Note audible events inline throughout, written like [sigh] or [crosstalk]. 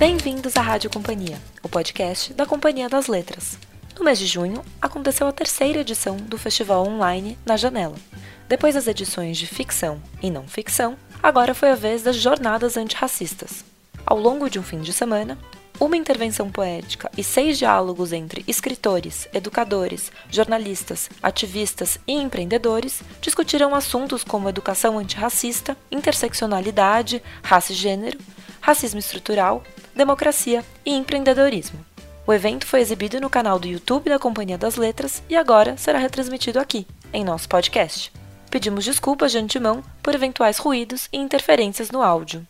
Bem-vindos à Rádio Companhia, o podcast da Companhia das Letras. No mês de junho, aconteceu a terceira edição do festival online Na Janela. Depois das edições de ficção e não ficção, agora foi a vez das jornadas antirracistas. Ao longo de um fim de semana, uma intervenção poética e seis diálogos entre escritores, educadores, jornalistas, ativistas e empreendedores discutiram assuntos como educação antirracista, interseccionalidade, raça e gênero, racismo estrutural, democracia e empreendedorismo. O evento foi exibido no canal do YouTube da Companhia das Letras e agora será retransmitido aqui, em nosso podcast. Pedimos desculpas de antemão por eventuais ruídos e interferências no áudio.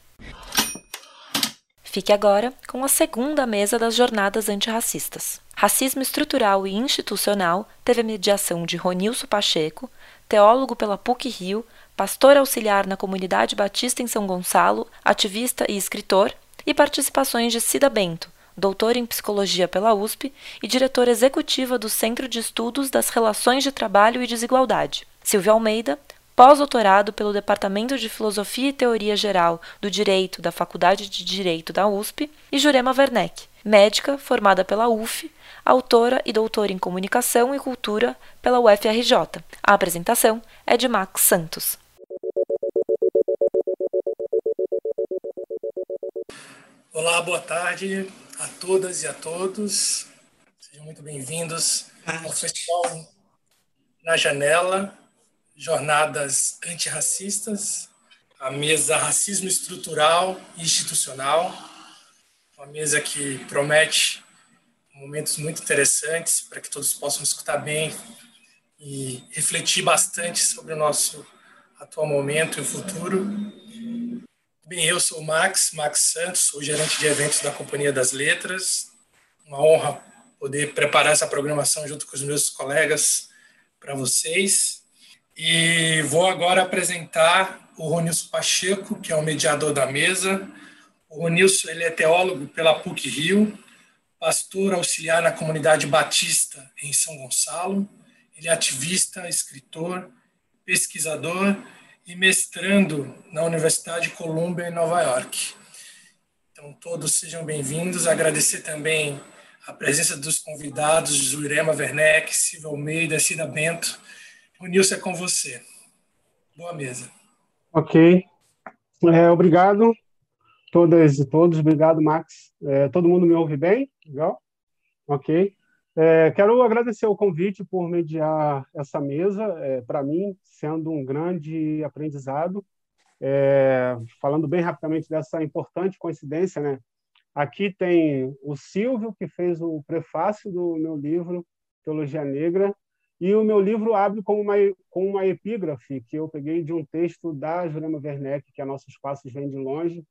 Fique agora com a segunda mesa das jornadas antirracistas. Racismo estrutural e institucional teve a mediação de Ronilson Pacheco, teólogo pela PUC-Rio, pastor auxiliar na comunidade batista em São Gonçalo, ativista e escritor, e participações de Cida Bento, doutora em psicologia pela USP e diretora executiva do Centro de Estudos das Relações de Trabalho e Desigualdade. Silvia Almeida, pós-doutorado pelo Departamento de Filosofia e Teoria Geral do Direito da Faculdade de Direito da USP, e Jurema Werneck, médica formada pela UF, autora e doutora em Comunicação e Cultura pela UFRJ. A apresentação é de Max Santos. Olá, boa tarde a todas e a todos. Sejam muito bem-vindos ao Festival na Janela, jornadas antirracistas, a mesa Racismo Estrutural e Institucional, uma mesa que promete momentos muito interessantes para que todos possam escutar bem e refletir bastante sobre o nosso atual momento e o futuro. Bem, eu sou o Max, Max Santos, sou gerente de eventos da Companhia das Letras. Uma honra poder preparar essa programação junto com os meus colegas para vocês. E vou agora apresentar o Ronilson Pacheco, que é o mediador da mesa. O Ronilson ele é teólogo pela PUC Rio, pastor auxiliar na comunidade batista em São Gonçalo. Ele é ativista, escritor, pesquisador e mestrando na Universidade Columbia em Nova York. Então, todos sejam bem-vindos. Agradecer também a presença dos convidados, Jurema Werneck, Silvia Almeida, Cida Bento, o Nilson é com você. Boa mesa. Ok. É, obrigado, todas e todos. Obrigado, Max. É, todo mundo me ouve bem? Legal? Ok. É, quero agradecer o convite por mediar essa mesa, é, para mim, sendo um grande aprendizado. É, falando bem rapidamente dessa importante coincidência, né? Aqui tem o Silvio, que fez o prefácio do meu livro Teologia Negra, e o meu livro abre com uma, com uma epígrafe que eu peguei de um texto da Jurema Werneck, que é Nossos Passos Vêm de Longe.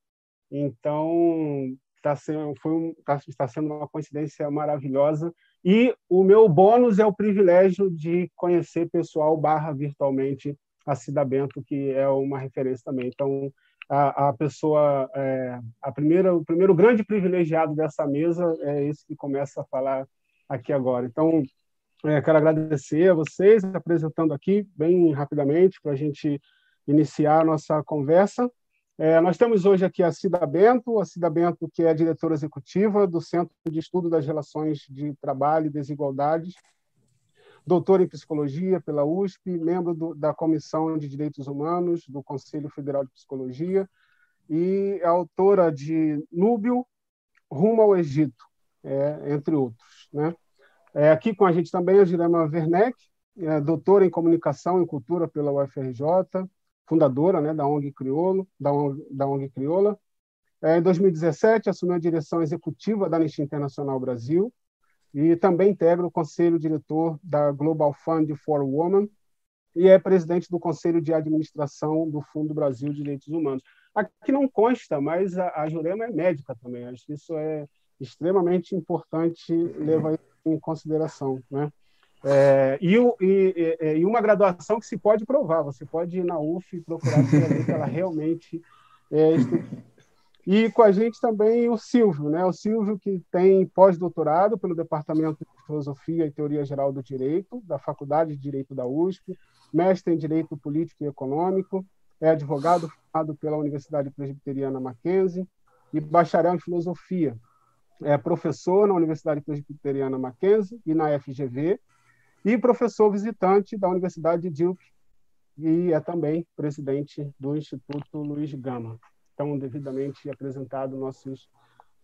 Então, tá sendo, foi tá, está sendo uma coincidência maravilhosa. E o meu bônus é o privilégio de conhecer pessoal barra virtualmente a Cida Bento, que é uma referência também. Então, a, a pessoa, é, a primeira, o primeiro grande privilegiado dessa mesa é esse que começa a falar aqui agora. Então, é, quero agradecer a vocês, apresentando aqui bem rapidamente para a gente iniciar a nossa conversa. É, nós temos hoje aqui a Cida Bento, a Cida Bento, que é diretora executiva do Centro de Estudo das Relações de Trabalho e Desigualdades, doutora em Psicologia pela USP, membro do, da Comissão de Direitos Humanos do Conselho Federal de Psicologia e autora de Núbio, Rumo ao Egito, é, entre outros. Né? É, aqui com a gente também a Jurema Werneck, é, doutora em Comunicação e Cultura pela UFRJ, fundadora né, da ONG Criolo, da ONG, da ONG Crioula. É, em 2017, assumiu a direção executiva da Anistia Internacional Brasil e também integra o conselho diretor da Global Fund for Women e é presidente do conselho de administração do Fundo Brasil de Direitos Humanos. Aqui não consta, mas a, a Jurema é médica também. Acho que isso é extremamente importante levar em consideração, né? É, e, e, e, uma graduação que se pode provar, você pode ir na UF e procurar que ela realmente é E com a gente também o Silvio, né? O Silvio que tem pós-doutorado pelo Departamento de Filosofia e Teoria Geral do Direito, da Faculdade de Direito da USP, mestre em Direito Político e Econômico, é advogado formado pela Universidade Presbiteriana Mackenzie, e bacharel em filosofia. É professor na Universidade Presbiteriana Mackenzie e na FGV, e professor visitante da Universidade de Duke, e é também presidente do Instituto Luiz Gama. Então, devidamente apresentado nossos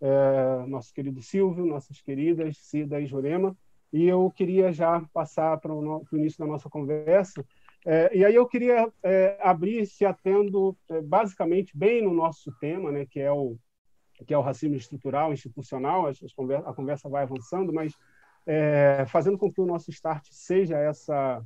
é, nosso querido Silvio, nossas queridas Cida e Jurema, e eu queria já passar para o início da nossa conversa. É, e aí eu queria é, abrir se atendo é, basicamente bem no nosso tema, né, que é o que é o racismo estrutural, institucional. a conversa vai avançando, mas é, fazendo com que o nosso start seja essa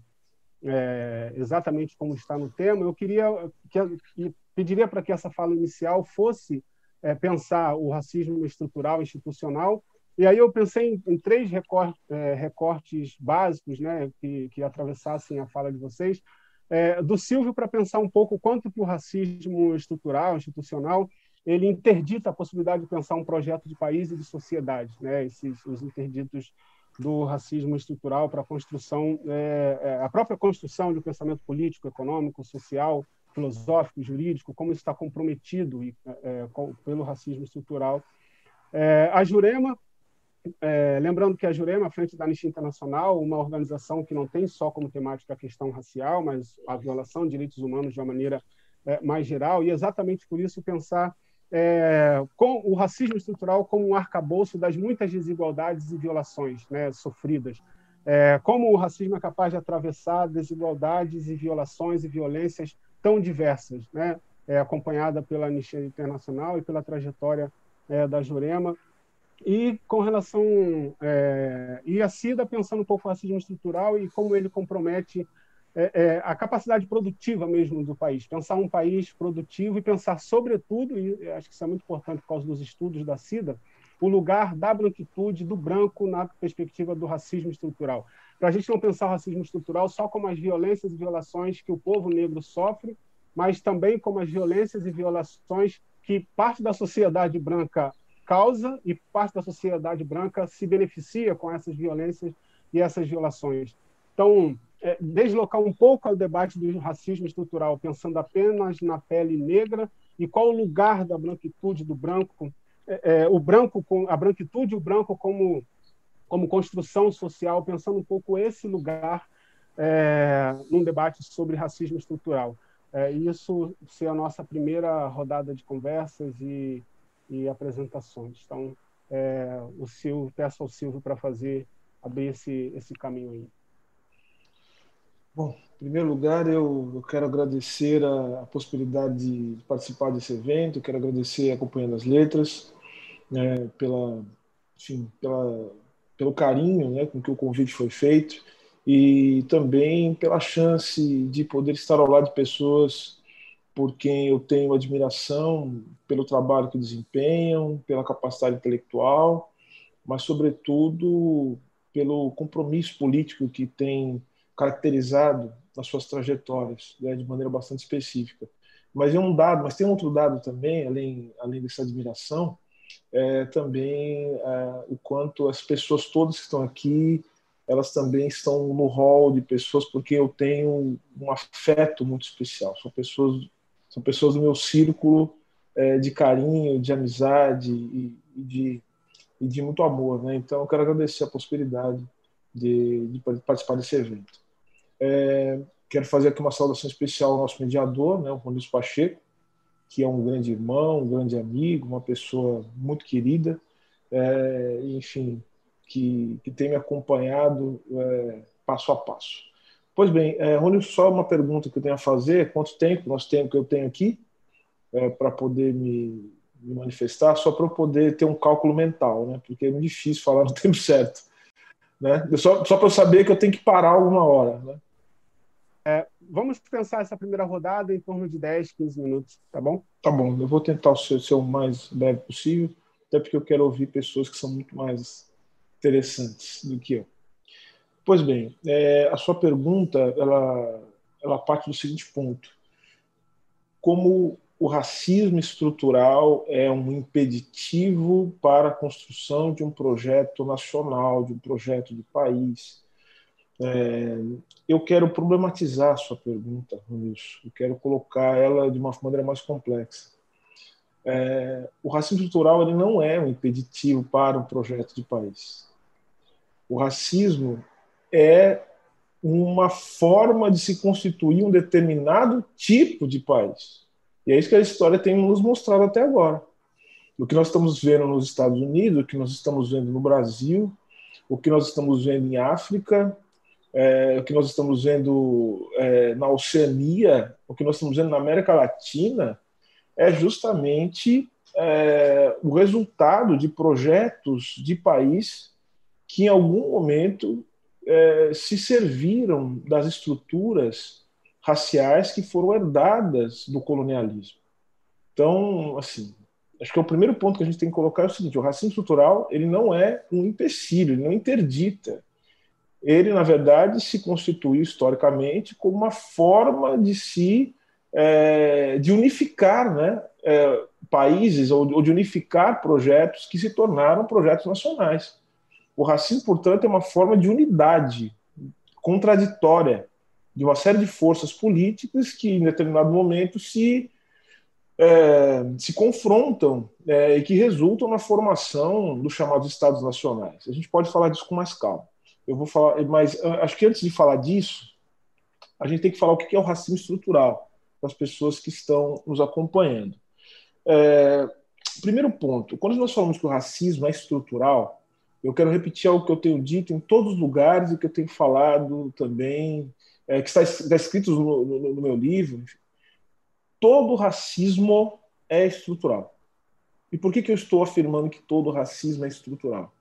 é, exatamente como está no tema, eu queria que, pediria para que essa fala inicial fosse é, pensar o racismo estrutural, institucional. E aí eu pensei em, em três recortes, é, recortes, básicos né, que, que atravessassem a fala de vocês. É, do Silvio para pensar um pouco quanto que o racismo estrutural, institucional, ele interdita a possibilidade de pensar um projeto de país e de sociedade, né? Esses os interditos do racismo estrutural para a construção, é, é, a própria construção de um pensamento político, econômico, social, filosófico, jurídico, como está comprometido é, é, pelo racismo estrutural. É, a Jurema, é, lembrando que a Jurema, à frente da Anistia Internacional, uma organização que não tem só como temática a questão racial, mas a violação de direitos humanos de uma maneira mais geral, e exatamente por isso pensar é, com o racismo estrutural como um arcabouço das muitas desigualdades e violações né, sofridas. É, como o racismo é capaz de atravessar desigualdades e violações e violências tão diversas, né? É, acompanhada pela Anistia Internacional e pela trajetória é, da Jurema. E com relação. É, e a CIDA, pensando um pouco o racismo estrutural e como ele compromete é, é, a capacidade produtiva mesmo do país. Pensar um país produtivo e pensar, sobretudo, e acho que isso é muito importante por causa dos estudos da CIDA, o lugar da branquitude, do branco, na perspectiva do racismo estrutural para a gente não pensar o racismo estrutural só como as violências e violações que o povo negro sofre, mas também como as violências e violações que parte da sociedade branca causa e parte da sociedade branca se beneficia com essas violências e essas violações. Então, é, deslocar um pouco o debate do racismo estrutural, pensando apenas na pele negra e qual o lugar da branquitude do branco, é, é, o branco com a branquitude e o branco como como construção social, pensando um pouco esse lugar é, num debate sobre racismo estrutural. É, isso ser a nossa primeira rodada de conversas e, e apresentações. Então, é, o Silvio, peço ao Silvio para fazer abrir esse, esse caminho aí. Bom, em primeiro lugar, eu, eu quero agradecer a, a, possibilidade de participar desse evento, quero agradecer a Companhia das Letras né, pela, enfim, pela pelo carinho né, com que o convite foi feito e também pela chance de poder estar ao lado de pessoas por quem eu tenho admiração pelo trabalho que desempenham, pela capacidade intelectual, mas sobretudo pelo compromisso político que tem caracterizado as suas trajetórias né, de maneira bastante específica. Mas é um dado, mas tem outro dado também, além além dessa admiração, é, também é, o quanto as pessoas todas que estão aqui elas também estão no hall de pessoas porque eu tenho um afeto muito especial. São pessoas são pessoas do meu círculo é, de carinho de amizade e, e, de e de muito amor né? Então eu quero agradecer a possibilidade de, de participar desse evento é, quero fazer aqui uma saudação especial ao nosso mediador né o Ronilson Pacheco que é um grande irmão, um grande amigo, uma pessoa muito querida, é, enfim, que, que tem me acompanhado é, passo a passo. Pois bem, é, Rony, só uma pergunta que eu tenho a fazer: quanto tempo nós temos que eu tenho aqui é, para poder me, me, manifestar? Só para eu poder ter um cálculo mental, né? Porque é muito difícil falar no [laughs] tempo certo, né? Só, só para eu saber que eu tenho que parar alguma hora, né? Vamos pensar essa primeira rodada em torno de 10, 15 minutos, tá bom? Tá bom, eu vou tentar ser, ser o mais breve possível, até porque eu quero ouvir pessoas que são muito mais interessantes do que eu. Pois bem, é, a sua pergunta ela, ela parte do seguinte ponto: como o racismo estrutural é um impeditivo para a construção de um projeto nacional, de um projeto de país, é, eu quero problematizar a sua pergunta, Ronilson. Eu quero colocar ela de uma maneira mais complexa. é, o racismo estrutural ele não é um impeditivo para um projeto de país. O racismo é uma forma de se constituir um determinado tipo de país. E é isso que a história tem nos mostrado até agora. O que nós estamos vendo nos Estados Unidos, o que nós estamos vendo no Brasil, o que nós estamos vendo em África, é, o que nós estamos vendo é, na Oceania, o que nós estamos vendo na América Latina, é justamente é, o resultado de projetos de país que, em algum momento, é, se serviram das estruturas raciais que foram herdadas do colonialismo. Então, assim, acho que é o primeiro ponto que a gente tem que colocar é o seguinte: o racismo estrutural ele não é um empecilho, ele não interdita. Ele, na verdade, se constituiu historicamente como uma forma de se é, de unificar né, é, países ou, ou de unificar projetos que se tornaram projetos nacionais. O racismo, portanto, é uma forma de unidade contraditória de uma série de forças políticas que, em determinado momento, se, é, se confrontam é, e que resultam na formação dos chamados Estados Nacionais. A gente pode falar disso com mais calma. Eu vou falar, mas acho que antes de falar disso, a gente tem que falar o que é o racismo estrutural para as pessoas que estão nos acompanhando. É, primeiro ponto, quando nós falamos que o racismo é estrutural, eu quero repetir algo que eu tenho dito em todos os lugares e que eu tenho falado também, é, que está, está escrito no, no, no, meu livro. Todo racismo é estrutural. E por que, que eu estou afirmando que todo racismo é estrutural?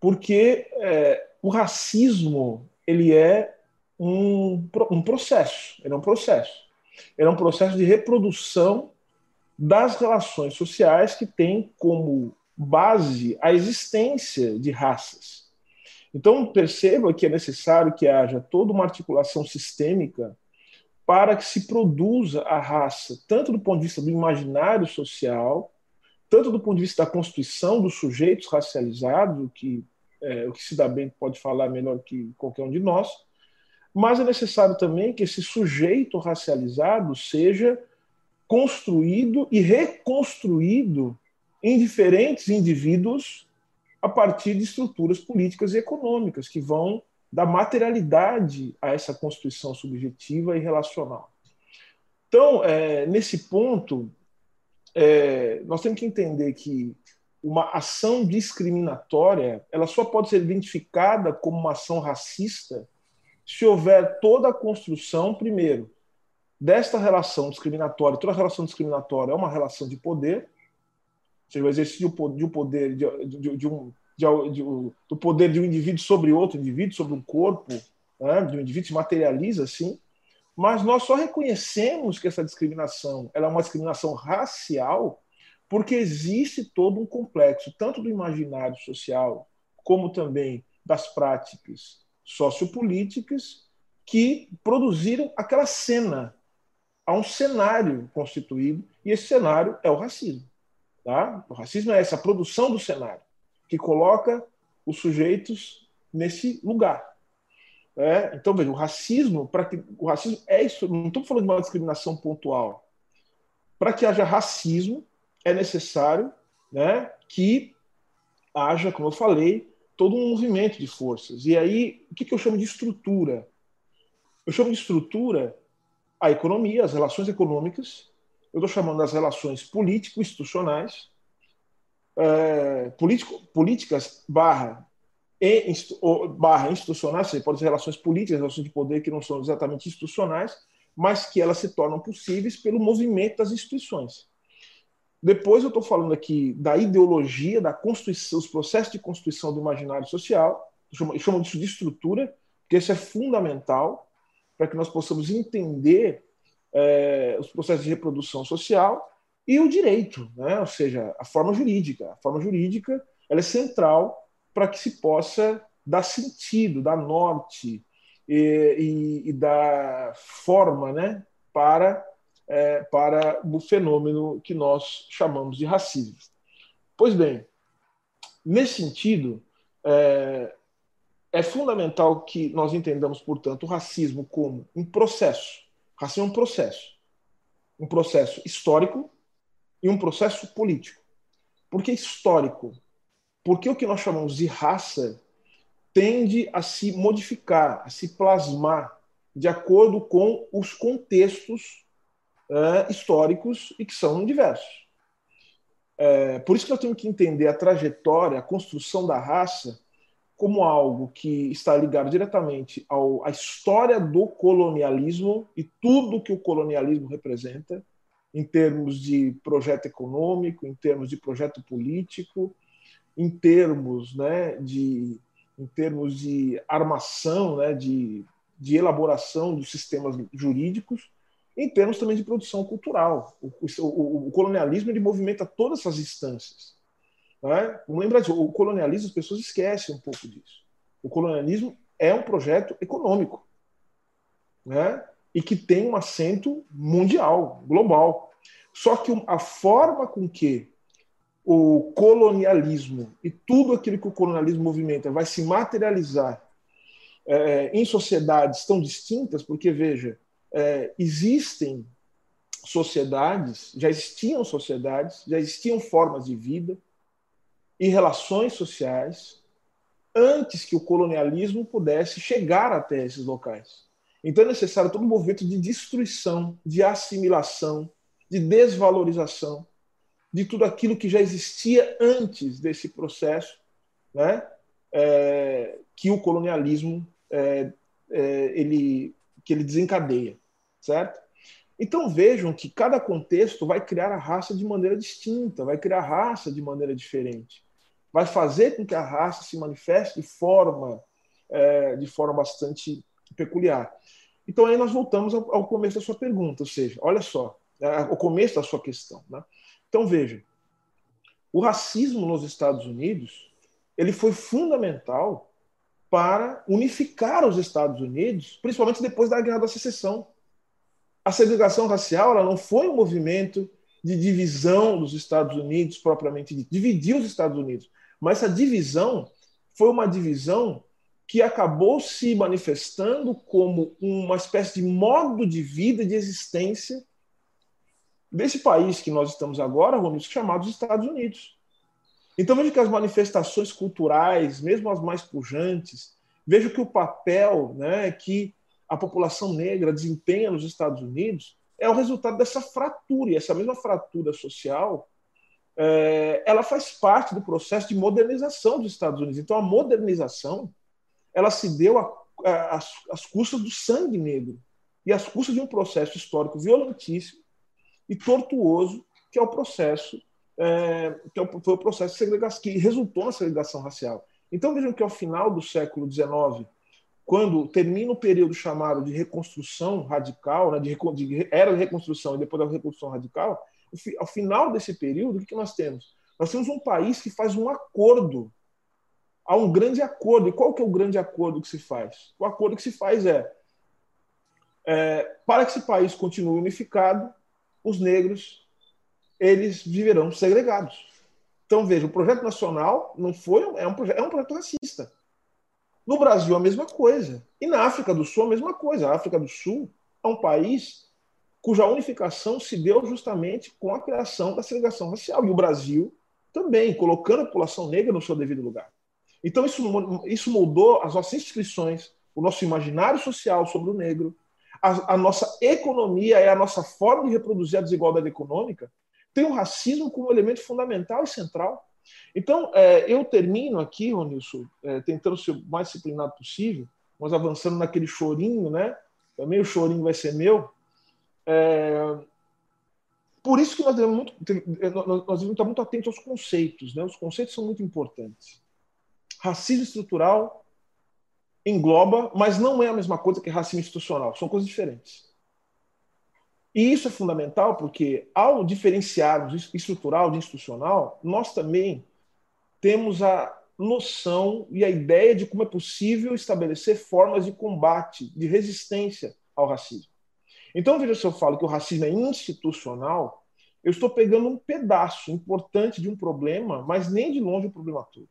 Porque é, o racismo ele é um, um processo, ele é um processo. Ele é um processo de reprodução das relações sociais que tem como base a existência de raças. Então, perceba que é necessário que haja toda uma articulação sistêmica para que se produza a raça, tanto do ponto de vista do imaginário social, tanto do ponto de vista da constituição dos sujeitos racializados, que, é, o que se dá bem pode falar melhor que qualquer um de nós, mas é necessário também que esse sujeito racializado seja construído e reconstruído em diferentes indivíduos a partir de estruturas políticas e econômicas que vão dar materialidade a essa constituição subjetiva e relacional. Então, é, nesse ponto, é, nós temos que entender que uma ação discriminatória ela só pode ser identificada como uma ação racista se houver toda a construção, primeiro, desta relação discriminatória. Toda relação discriminatória é uma relação de poder, seja, o exercício de um poder de, de, de um de, do poder de um indivíduo sobre outro indivíduo, sobre um corpo, né, de um indivíduo se materializa assim, mas nós só reconhecemos que essa discriminação ela é uma discriminação racial porque existe todo um complexo, tanto do imaginário social, como também das práticas sociopolíticas, que produziram aquela cena. Há um cenário constituído, e esse cenário é o racismo. Tá? O racismo é essa produção do cenário, que coloca os sujeitos nesse lugar. É? Então, veja, o racismo, para que o racismo é isso, não estou falando de uma discriminação pontual. Para que haja racismo, é necessário né, que haja, como eu falei, todo um movimento de forças. E aí, o que, que eu chamo de estrutura? Eu chamo de estrutura a economia, as relações econômicas, eu estou chamando das relações político-institucionais, é, político, políticas barra, e, barra institucionais, você pode ser relações políticas, relações de poder que não são exatamente institucionais, mas que elas se tornam possíveis pelo movimento das instituições. Depois eu estou falando aqui da ideologia, da constituição, os processos de constituição do imaginário social, eu chamo disso de estrutura, porque isso é fundamental para que nós possamos entender é, os processos de reprodução social e o direito, né? ou seja, a forma jurídica. A forma jurídica ela é central para que se possa dar sentido, dar norte e, e, e dar forma né? para, é, para o fenômeno que nós chamamos de racismo. Pois bem, nesse sentido, é, é fundamental que nós entendamos, portanto, o racismo como um processo Racismo é um processo. Um processo histórico, e um processo político. Por que histórico? Porque o que nós chamamos de raça tende a se modificar, a se plasmar de acordo com os contextos uh, históricos e que são diversos. É, por isso que nós temos que entender a trajetória, a construção da raça, como algo que está ligado diretamente ao, à história do colonialismo e tudo que o colonialismo representa, em termos de projeto econômico, em termos de projeto político, em termos, né, de, em termos de armação, né, de, de elaboração dos sistemas jurídicos, em termos também de produção cultural. O, o, o colonialismo ele movimenta todas essas instâncias. Né? Vamos lembrar disso, o colonialismo, as pessoas esquecem um pouco disso. O colonialismo é um projeto econômico né? e que tem um acento mundial, global. Só que a forma com que o colonialismo e tudo aquilo que o colonialismo movimenta vai se materializar é, em sociedades tão distintas, porque, veja, é, existem sociedades, já existiam sociedades, já existiam formas de vida e relações sociais antes que o colonialismo pudesse chegar até esses locais. Então é necessário todo um movimento de destruição, de assimilação, de desvalorização de tudo aquilo que já existia antes desse processo, né? É, que o colonialismo é, é, ele que ele desencadeia, certo? Então vejam que cada contexto vai criar a raça de maneira distinta, vai criar a raça de maneira diferente, vai fazer com que a raça se manifeste de forma, é, de forma bastante peculiar. Então aí nós voltamos ao, começo da sua pergunta, ou seja, olha só, é, o começo da sua questão. Né? Então veja, o racismo nos Estados Unidos ele foi fundamental para unificar os Estados Unidos, principalmente depois da Guerra da Secessão. A segregação racial ela não foi um movimento de divisão dos Estados Unidos propriamente dito, dividiu os Estados Unidos, mas essa divisão foi uma divisão que acabou se manifestando como uma espécie de modo de vida, de existência desse país que nós estamos agora, Romilson, chamado Estados Unidos. Então vejo que as manifestações culturais, mesmo as mais pujantes, vejo que o papel né, que a população negra desempenha nos Estados Unidos é o resultado dessa fratura, e essa mesma fratura social é, ela faz parte do processo de modernização dos Estados Unidos. Então a modernização ela se deu às custas do sangue negro e às custas de um processo histórico violentíssimo e tortuoso que é o processo é, que é foi o processo que resultou na segregação racial. Então vejam que ao final do século XIX, quando termina o período chamado de reconstrução radical, né, de, de, era de reconstrução e depois da reconstrução radical, ao final desse período, o que, que nós temos? Nós temos um país que faz um acordo. Há um grande acordo. E qual que é o grande acordo que se faz? O acordo que se faz é, é para que esse país continue unificado, os negros eles viverão segregados. Então, veja, o projeto nacional não foi é um projeto, é um projeto racista. No Brasil, a mesma coisa. E na África do Sul, a mesma coisa. A África do Sul é um país cuja unificação se deu justamente com a criação da segregação racial. E o Brasil também, colocando a população negra no seu devido lugar. Então, isso, isso moldou as nossas instituições, o nosso imaginário social sobre o negro, a, a nossa economia é a nossa forma de reproduzir a desigualdade econômica, tem o racismo como elemento fundamental e central. Então, é, eu termino aqui, Ronilson, é, tentando ser o mais disciplinado possível, mas avançando naquele chorinho, né? Também o chorinho vai ser meu. É, por isso que nós devemos, muito, nós devemos estar muito atentos aos conceitos. Né? Os conceitos são muito importantes. Racismo estrutural engloba, mas não é a mesma coisa que racismo institucional. São coisas diferentes. E isso é fundamental porque, ao diferenciarmos estrutural de institucional, nós também temos a noção e a ideia de como é possível estabelecer formas de combate, de resistência ao racismo. Então, veja se eu falo que o racismo é institucional, eu estou pegando um pedaço importante de um problema, mas nem de longe o problema todo.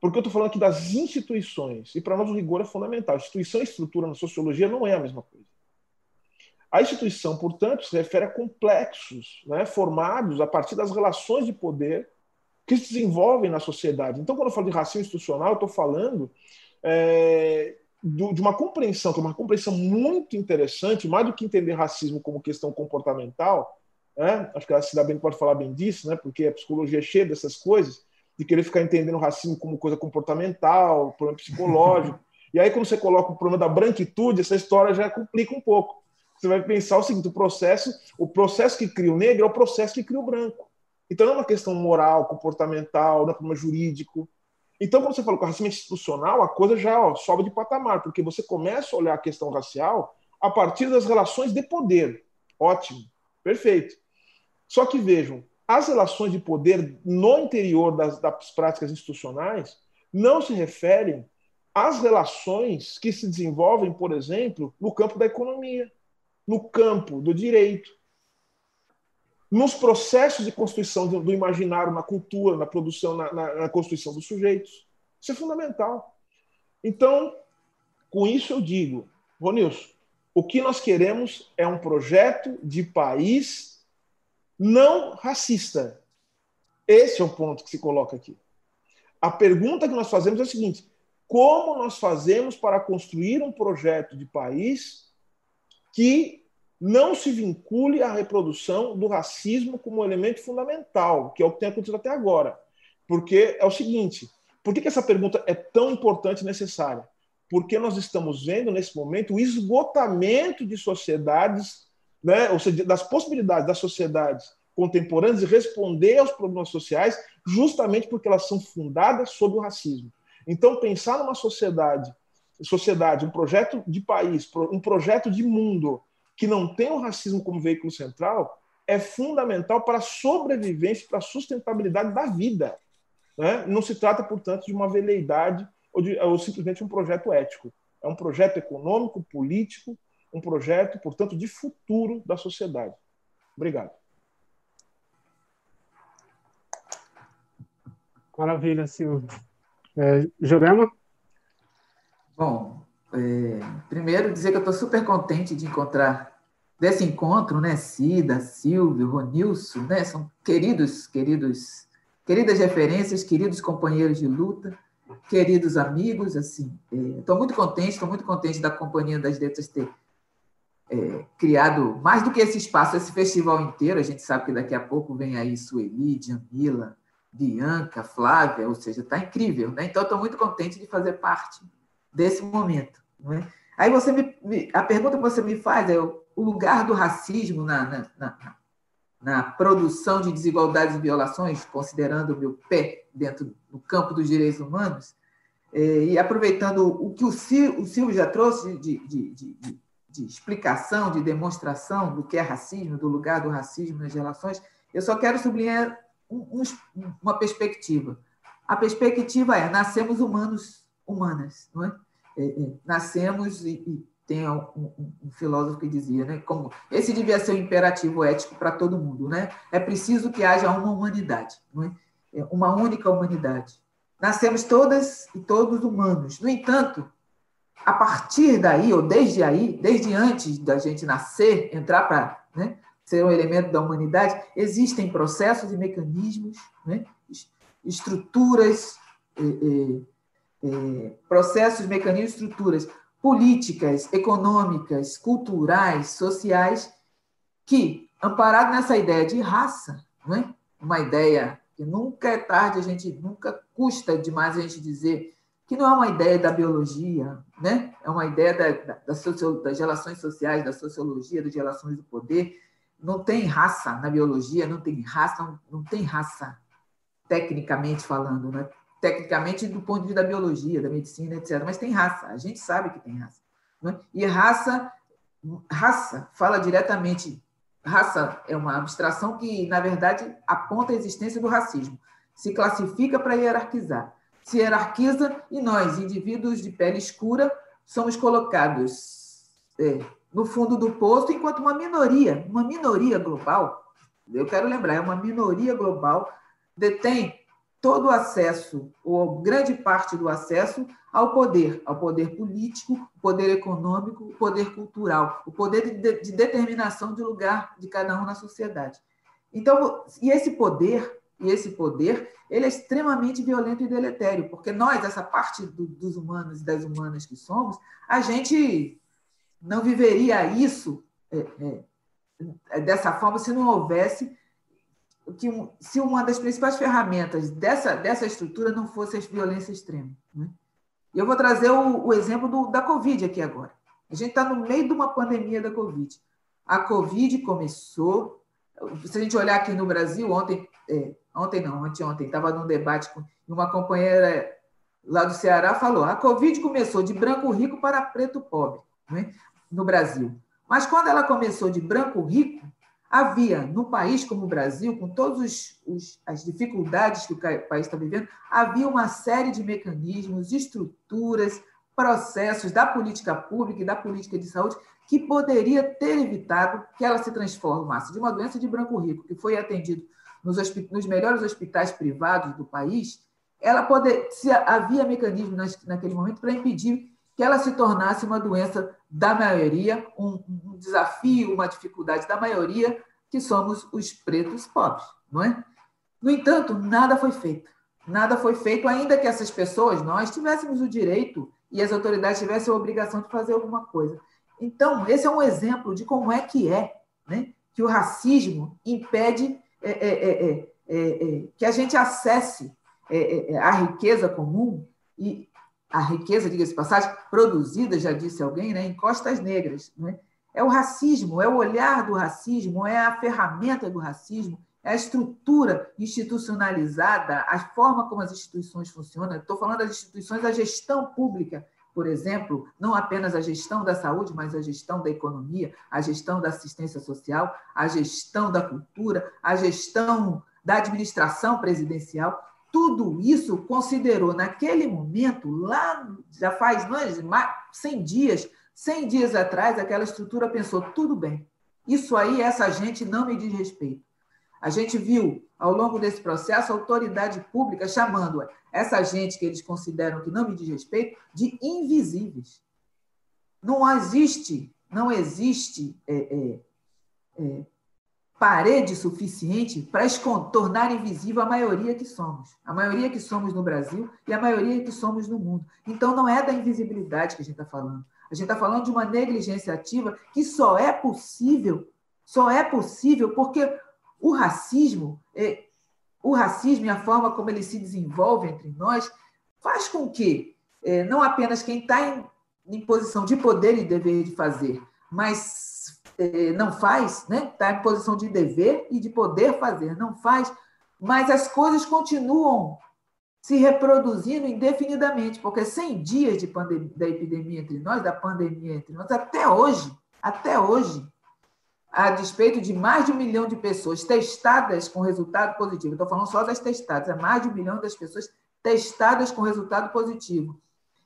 Porque eu estou falando aqui das instituições, e para nós o rigor é fundamental. Instituição e estrutura na sociologia não é a mesma coisa. A instituição, portanto, se refere a complexos né, formados a partir das relações de poder que se desenvolvem na sociedade. Então, quando eu falo de racismo institucional, eu estou falando é, do, de uma compreensão, que é uma compreensão muito interessante, mais do que entender racismo como questão comportamental, né? acho que a Cida bem pode falar bem disso, né? porque a psicologia é cheia dessas coisas, de querer ficar entendendo o racismo como coisa comportamental, problema psicológico. [laughs] e aí, quando você coloca o problema da branquitude, essa história já complica um pouco. Você vai pensar o seguinte: o processo, o processo que cria o negro é o processo que cria o branco. Então não é uma questão moral, comportamental, não é um problema jurídico. Então, quando você fala com racismo institucional, a coisa já ó, sobe de patamar, porque você começa a olhar a questão racial a partir das relações de poder. Ótimo, perfeito. Só que vejam, as relações de poder no interior das, das práticas institucionais não se referem às relações que se desenvolvem, por exemplo, no campo da economia, no campo do direito, nos processos de construção do imaginário, na cultura, na produção, na, na, na constituição dos sujeitos. Isso é fundamental. Então, com isso eu digo, Ronilson, o que nós queremos é um projeto de país não racista. Esse é o ponto que se coloca aqui. A pergunta que nós fazemos é a seguinte: como nós fazemos para construir um projeto de país que não se vincule à reprodução do racismo como elemento fundamental, que é o que tem acontecido até agora. Porque é o seguinte: por que, essa pergunta é tão importante e necessária? Porque nós estamos vendo nesse momento o esgotamento de sociedades, né, ou seja, das possibilidades das sociedades contemporâneas de responder aos problemas sociais, justamente porque elas são fundadas sobre o racismo. Então, pensar numa sociedade, sociedade, um projeto de país, um projeto de mundo que não tem o racismo como veículo central é fundamental para a sobrevivência, para a sustentabilidade da vida. Né? Não se trata, portanto, de uma veleidade ou, de, ou simplesmente um projeto ético. É um projeto econômico, político, um projeto, portanto, de futuro da sociedade. Obrigado. Maravilha, Silvio. É, Jurema? Bom, é, primeiro, dizer que eu estou super contente de encontrar desse encontro, né? Cida, Silvio, Ronilson, né? São queridos, queridos, queridas referências, queridos companheiros de luta, queridos amigos, assim. Estou é, muito contente, estou muito contente da Companhia das Letras ter é, criado mais do que esse espaço, esse festival inteiro. A gente sabe que daqui a pouco vem aí Sueli, Jamila, Bianca, Flávia, ou seja, está incrível, né? Então, estou muito contente de fazer parte desse momento. É? Aí você me, a pergunta que você me faz é o lugar do racismo na, na, na, na produção de desigualdades e violações, considerando o meu pé dentro do campo dos direitos humanos, é, e aproveitando o que o Silvio, o Silvio já trouxe de, de, de, de, explicação, de demonstração do que é racismo, do lugar do racismo nas relações, eu só quero sublinhar um, um, uma perspectiva. A perspectiva é: nascemos humanos, humanas, não é? É, é, nascemos e, e tem um, um, um, filósofo que dizia, né, como esse devia ser um imperativo ético para todo mundo, né? É preciso que haja uma humanidade, não é? é? uma única humanidade. Nascemos todas e todos humanos. No entanto, a partir daí ou desde aí, desde antes da gente nascer, entrar para né, ser um elemento da humanidade, existem processos e mecanismos, né, estruturas eh, eh, processos, mecanismos, estruturas políticas, econômicas, culturais, sociais, que, amparado nessa ideia de raça, não é? uma ideia que nunca é tarde, a gente nunca custa demais a gente dizer que não é uma ideia da biologia, né? é uma ideia da, da, da socio, das relações sociais, da sociologia, das relações do poder. Não tem raça na biologia, não tem raça, não, não tem raça, tecnicamente falando. Né? Tecnicamente do ponto de vista da biologia, da medicina, etc. Mas tem raça, a gente sabe que tem raça. Né? E raça, raça fala diretamente, raça é uma abstração que, na verdade, aponta a existência do racismo. Se classifica para hierarquizar. Se hierarquiza e nós, indivíduos de pele escura, somos colocados é, no fundo do poço enquanto uma minoria, uma minoria global, eu quero lembrar, é uma minoria global, detém todo o acesso, ou grande parte do acesso, ao poder, ao poder político, poder econômico, poder cultural, o poder de, de determinação de lugar de cada um na sociedade. Então, e esse poder, e esse poder, ele é extremamente violento e deletério, porque nós, essa parte do, dos humanos e das humanas que somos, a gente não viveria isso é, é, dessa forma se não houvesse que se uma das principais ferramentas dessa, dessa estrutura não fosse a violência extrema. Né? Eu vou trazer o, o exemplo do, da Covid aqui agora. A gente está no meio de uma pandemia da Covid. A Covid começou. Se a gente olhar aqui no Brasil, ontem, é, ontem não, anteontem, estava num debate com uma companheira lá do Ceará, falou: a Covid começou de branco rico para preto pobre né, no Brasil. Mas quando ela começou de branco rico, havia, no país como o Brasil, com todas as dificuldades que o país está vivendo, havia uma série de mecanismos, estruturas, processos da política pública e da política de saúde que poderia ter evitado que ela se transformasse de uma doença de branco rico, que foi atendido nos, nos melhores hospitais privados do país, ela poder, se havia mecanismo naquele momento para impedir que ela se tornasse uma doença da maioria, um, um, desafio, uma dificuldade da maioria, que somos os pretos pobres, não é? No entanto, nada foi feito. Nada foi feito, ainda que essas pessoas, nós, tivéssemos o direito e as autoridades tivessem a obrigação de fazer alguma coisa. Então, esse é um exemplo de como é que é, né? que o racismo impede é, é, é, que a gente acesse a riqueza comum e, a riqueza, diga-se passagem, produzida, já disse alguém, né, em costas negras. Né? É o racismo, é o olhar do racismo, é a ferramenta do racismo, é a estrutura institucionalizada, a forma como as instituições funcionam. Estou falando das instituições, a gestão pública, por exemplo, não apenas a gestão da saúde, mas a gestão da economia, a gestão da assistência social, a gestão da cultura, a gestão da administração presidencial tudo isso considerou naquele momento, lá já faz mais 100 dias, 100 dias atrás, aquela estrutura pensou: tudo bem, isso aí, essa gente não me diz respeito. A gente viu, ao longo desse processo, a autoridade pública chamando essa gente que eles consideram que não me diz respeito de invisíveis. Não existe, não existe é, é, é, parede suficiente para tornar invisível a maioria que somos. A maioria que somos no Brasil e a maioria que somos no mundo. Então, não é da invisibilidade que a gente está falando. A gente está falando de uma negligência ativa que só é possível, só é possível porque o racismo, é, o racismo e a forma como ele se desenvolve entre nós faz com que é, não apenas quem está em, em posição de poder e dever de fazer, mas não faz, está né? Tá em posição de dever e de poder fazer, não faz, mas as coisas continuam se reproduzindo indefinidamente, porque 100 dias de da epidemia entre nós, da pandemia entre nós, até hoje, até hoje, a despeito de mais de um milhão de pessoas testadas com resultado positivo, estou falando só das testadas, é mais de um milhão das pessoas testadas com resultado positivo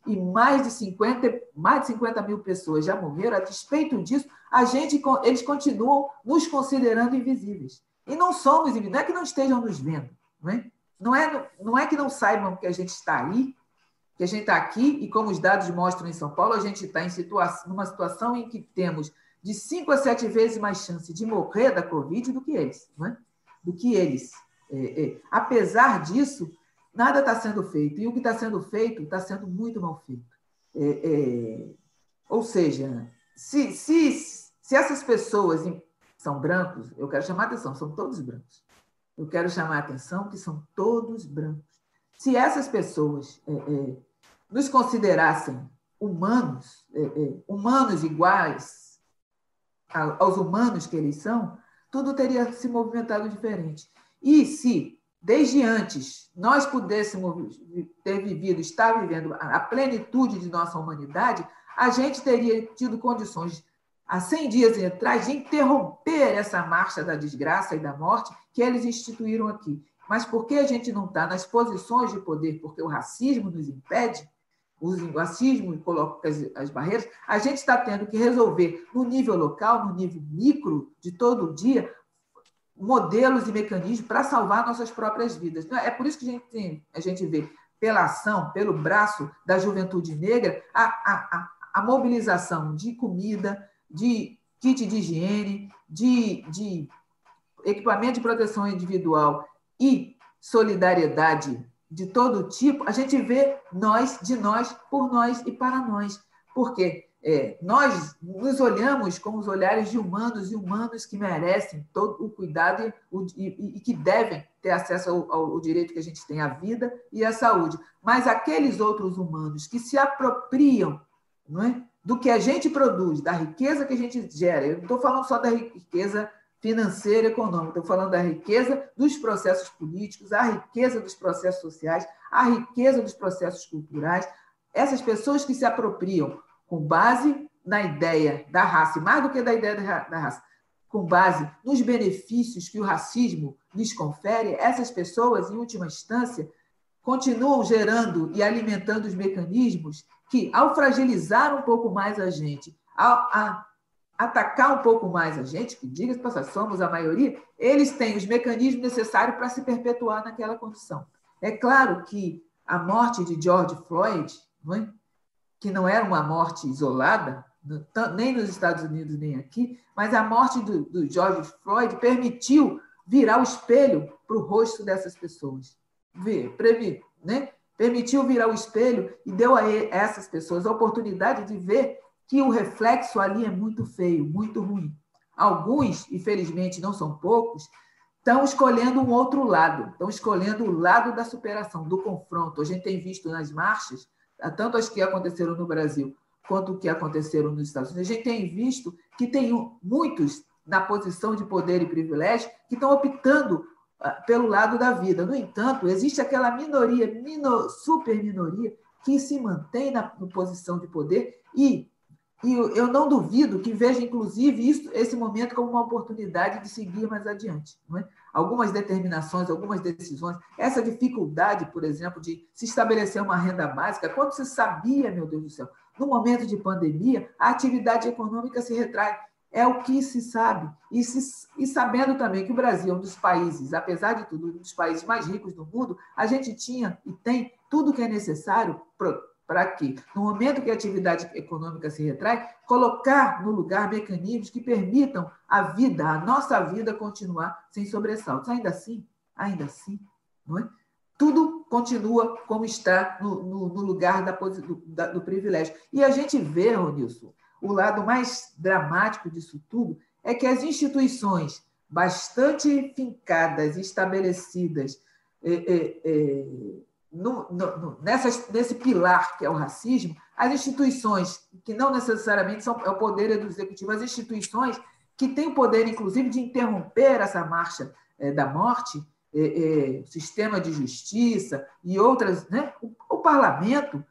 e mais de 50, mais de 50 mil pessoas já morreram, a despeito disso, a gente, eles continuam nos considerando invisíveis. E não somos invisíveis, não é que não estejam nos vendo, não é? Não é, não é que não saibam que a gente está aí, que a gente está aqui, e como os dados mostram em São Paulo, a gente está em situa numa situação em que temos de cinco a sete vezes mais chance de morrer da Covid do que eles, não é? do que eles. É, é. Apesar disso, nada está sendo feito. E o que está sendo feito está sendo muito mal feito. É, é, ou seja, se, se, se essas pessoas são brancos, eu quero chamar a atenção, são todos brancos. Eu quero chamar a atenção que são todos brancos. Se essas pessoas é, é nos considerassem humanos, é, é, humanos iguais aos humanos que eles são, tudo teria se movimentado diferente. E se desde antes nós pudéssemos ter vivido, estar vivendo a plenitude de nossa humanidade, a gente teria tido condições, há 100 dias atrás, de interromper essa marcha da desgraça e da morte que eles instituíram aqui. Mas porque a gente não está nas posições de poder, porque o racismo nos impede, o racismo coloca as, as barreiras, a gente está tendo que resolver no nível local, no nível micro de todo o dia, modelos e mecanismos para salvar nossas próprias vidas. É por isso que a gente, a gente vê, pela ação, pelo braço da juventude negra, a, a, a mobilização de comida, de kit de higiene, de, de equipamento de proteção individual e solidariedade de todo tipo, a gente vê nós, de nós, por nós e para nós. Porque é, nós nos olhamos com os olhares de humanos e humanos que merecem todo o cuidado e, o, e, e que devem ter acesso ao, ao, direito que a gente tem à vida e à saúde. Mas aqueles outros humanos que se apropriam não é, do que a gente produz, da riqueza que a gente gera, eu não estou falando só da riqueza financeira econômica, estou falando da riqueza dos processos políticos, a riqueza dos processos sociais, a riqueza dos processos culturais. Essas pessoas que se apropriam com base na ideia da raça, e mais do que da ideia da raça, com base nos benefícios que o racismo lhes confere, essas pessoas, em última instância, continuam gerando e alimentando os mecanismos que, ao fragilizar um pouco mais a gente, ao a atacar um pouco mais a gente, que diga se somos a maioria, eles têm os mecanismos necessários para se perpetuar naquela condição. É claro que a morte de George Floyd, não é? Que não era uma morte isolada, nem nos Estados Unidos nem aqui, mas a morte do, do George Floyd permitiu virar o espelho para o rosto dessas pessoas. Ver, previ, né? Permitiu virar o espelho e deu a essas pessoas a oportunidade de ver que o reflexo ali é muito feio, muito ruim. Alguns, infelizmente não são poucos, estão escolhendo um outro lado, estão escolhendo o lado da superação, do confronto. A gente tem visto nas marchas tanto as que aconteceram no Brasil quanto o que aconteceram nos Estados Unidos, a gente tem visto que tem muitos na posição de poder e privilégio que estão optando ah, pelo lado da vida. No entanto, existe aquela minoria, minor, super minoria, que se mantém na, na posição de poder e, e eu não duvido que veja, inclusive, isso, esse momento como uma oportunidade de seguir mais adiante. Não é? Algumas determinações, algumas decisões, essa dificuldade, por exemplo, de se estabelecer uma renda básica, quando se sabia, meu Deus do céu, no momento de pandemia, a atividade econômica se retrai. É o que se sabe. E, se, e sabendo também que o Brasil é um dos países, apesar de tudo, um dos países mais ricos do mundo, a gente tinha e tem tudo que é necessário para que, no momento que a atividade econômica se retrai, colocar no lugar mecanismos que permitam a vida, a nossa vida, continuar sem sobressaltos. Ainda assim, ainda assim, não é? tudo continua como está no, no, no lugar da, do, da, do, privilégio. E a gente vê, Ronilson, o lado mais dramático disso tudo é que as instituições bastante fincadas, estabelecidas, é, é, é, no, no, nesse pilar que é o racismo, as instituições, que não necessariamente são é o poder do executivo, as instituições que têm o poder, inclusive, de interromper essa marcha é, da morte, é, sistema de justiça e outras, né? o, o, parlamento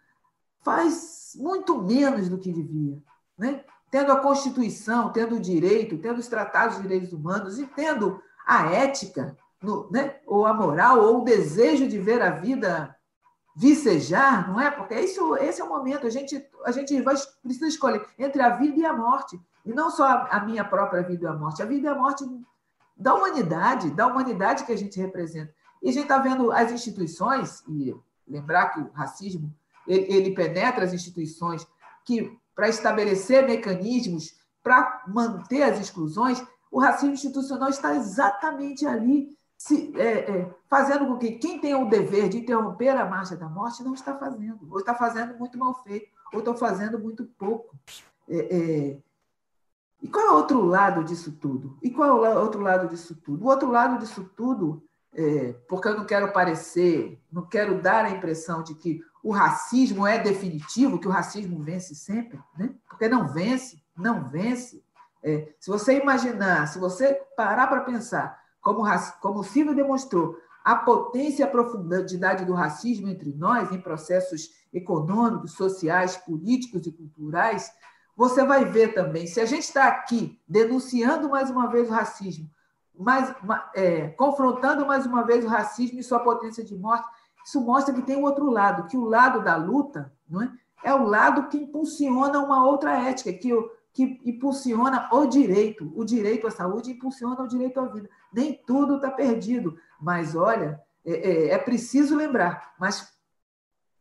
faz muito menos do que devia. Né? Tendo a Constituição, tendo o direito, tendo os tratados de direitos humanos e tendo a ética no, né? ou a moral, ou o desejo de ver a vida vicejar, não é? Porque isso, esse é o momento, a gente, a gente vai, precisa escolher entre a vida e a morte. E não só a, minha própria vida e a morte, a vida e a morte da humanidade, da humanidade que a gente representa. E a gente está vendo as instituições, e lembrar que o racismo ele, ele penetra as instituições que para estabelecer mecanismos para manter as exclusões, o racismo institucional está exatamente ali se, é, é, fazendo com que quem tem o dever de interromper a marcha da morte não está fazendo, ou está fazendo muito mal feito, ou está fazendo muito pouco. É, é, e qual é o outro lado disso tudo? E qual é o outro lado disso tudo? O outro lado disso tudo, é, porque eu não quero parecer, não quero dar a impressão de que o racismo é definitivo, que o racismo vence sempre, né? porque não vence, não vence. É, se você imaginar, se você parar para pensar como, como Silvio demonstrou, a potência e a profundidade do racismo entre nós, em processos econômicos, sociais, políticos e culturais, você vai ver também, se a gente está aqui denunciando mais uma vez o racismo, mais, é, confrontando mais uma vez o racismo e sua potência de morte, isso mostra que tem o outro lado, que o lado da luta não é, é o lado que impulsiona uma outra ética, que o, que impulsiona o direito. O direito à saúde impulsiona o direito à vida. Nem tudo está perdido, mas olha, é, é, é preciso lembrar, mas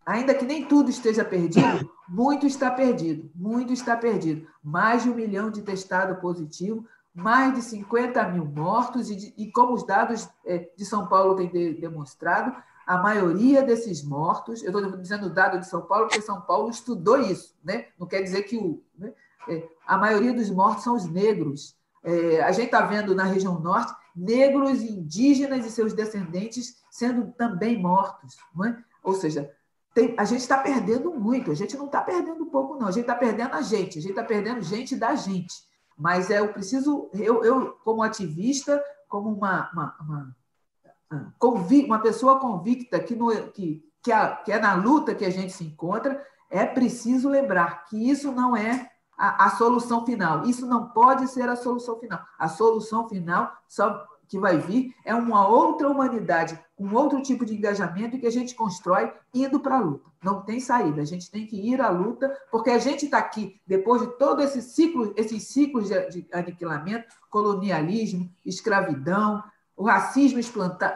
ainda que nem tudo esteja perdido, [coughs] muito está perdido, muito está perdido. Mais de um milhão de testado positivo, mais de 50 mil mortos, e, e como os dados é, de São Paulo têm de, demonstrado, a maioria desses mortos, eu estou dizendo o dado de São Paulo, porque São Paulo estudou isso, né? não quer dizer que o. Né? É, a maioria dos mortos são os negros. É, a gente está vendo na região norte negros, indígenas e seus descendentes sendo também mortos. É? Ou seja, tem, a gente está perdendo muito, a gente não está perdendo pouco, não, a gente está perdendo a gente, a gente está perdendo gente da gente. Mas é, eu preciso, eu, eu como ativista, como uma, uma, uma, uma pessoa convicta que, no, que, que, a, que é na luta que a gente se encontra, é preciso lembrar que isso não é a, a, solução final. Isso não pode ser a solução final. A solução final só que vai vir é uma outra humanidade, com outro tipo de engajamento que a gente constrói indo para a luta. Não tem saída, a gente tem que ir à luta, porque a gente está aqui, depois de todo esse ciclo, esses ciclos de aniquilamento, colonialismo, escravidão, o racismo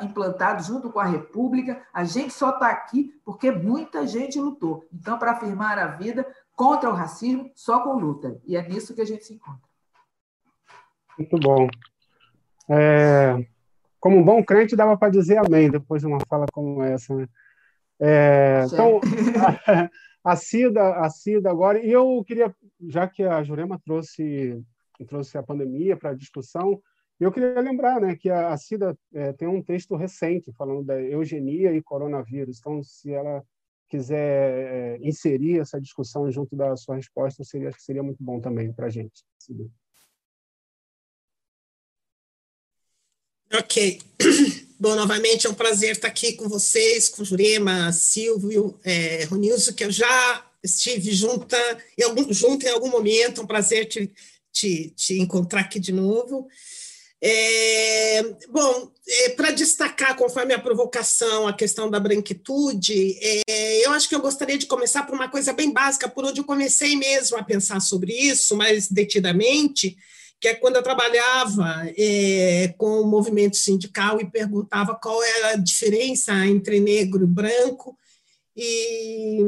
implantado junto com a República, a gente só está aqui porque muita gente lutou. Então, para afirmar a vida contra o racismo, só com luta. E é nisso que a gente se encontra. Muito bom. É, como um bom crente, dava para dizer amém depois de uma fala como essa. Né? É, então, [laughs] a, a, Cida, a Cida agora, e eu queria, já que a Jurema trouxe, trouxe a pandemia para a discussão, eu queria lembrar né, que a, a Cida é, tem um texto recente falando da eugenia e coronavírus. Então, se ela quiser é, inserir essa discussão junto da sua resposta, seria, acho que seria muito bom também para a gente. Ok. [clears throat] Bom, novamente é um prazer estar aqui com vocês, com Jurema, Silvio, é, que eu já estive junta, em algum, junto em algum momento, é um prazer te, te, te encontrar aqui de novo. É, bom, é, para destacar, conforme a provocação, a questão da branquitude, é, eu acho que eu gostaria de começar por uma coisa bem básica, por onde eu comecei mesmo a pensar sobre isso, mais detidamente, que é quando eu trabalhava é, com o movimento sindical e perguntava qual era a diferença entre negro e branco, e,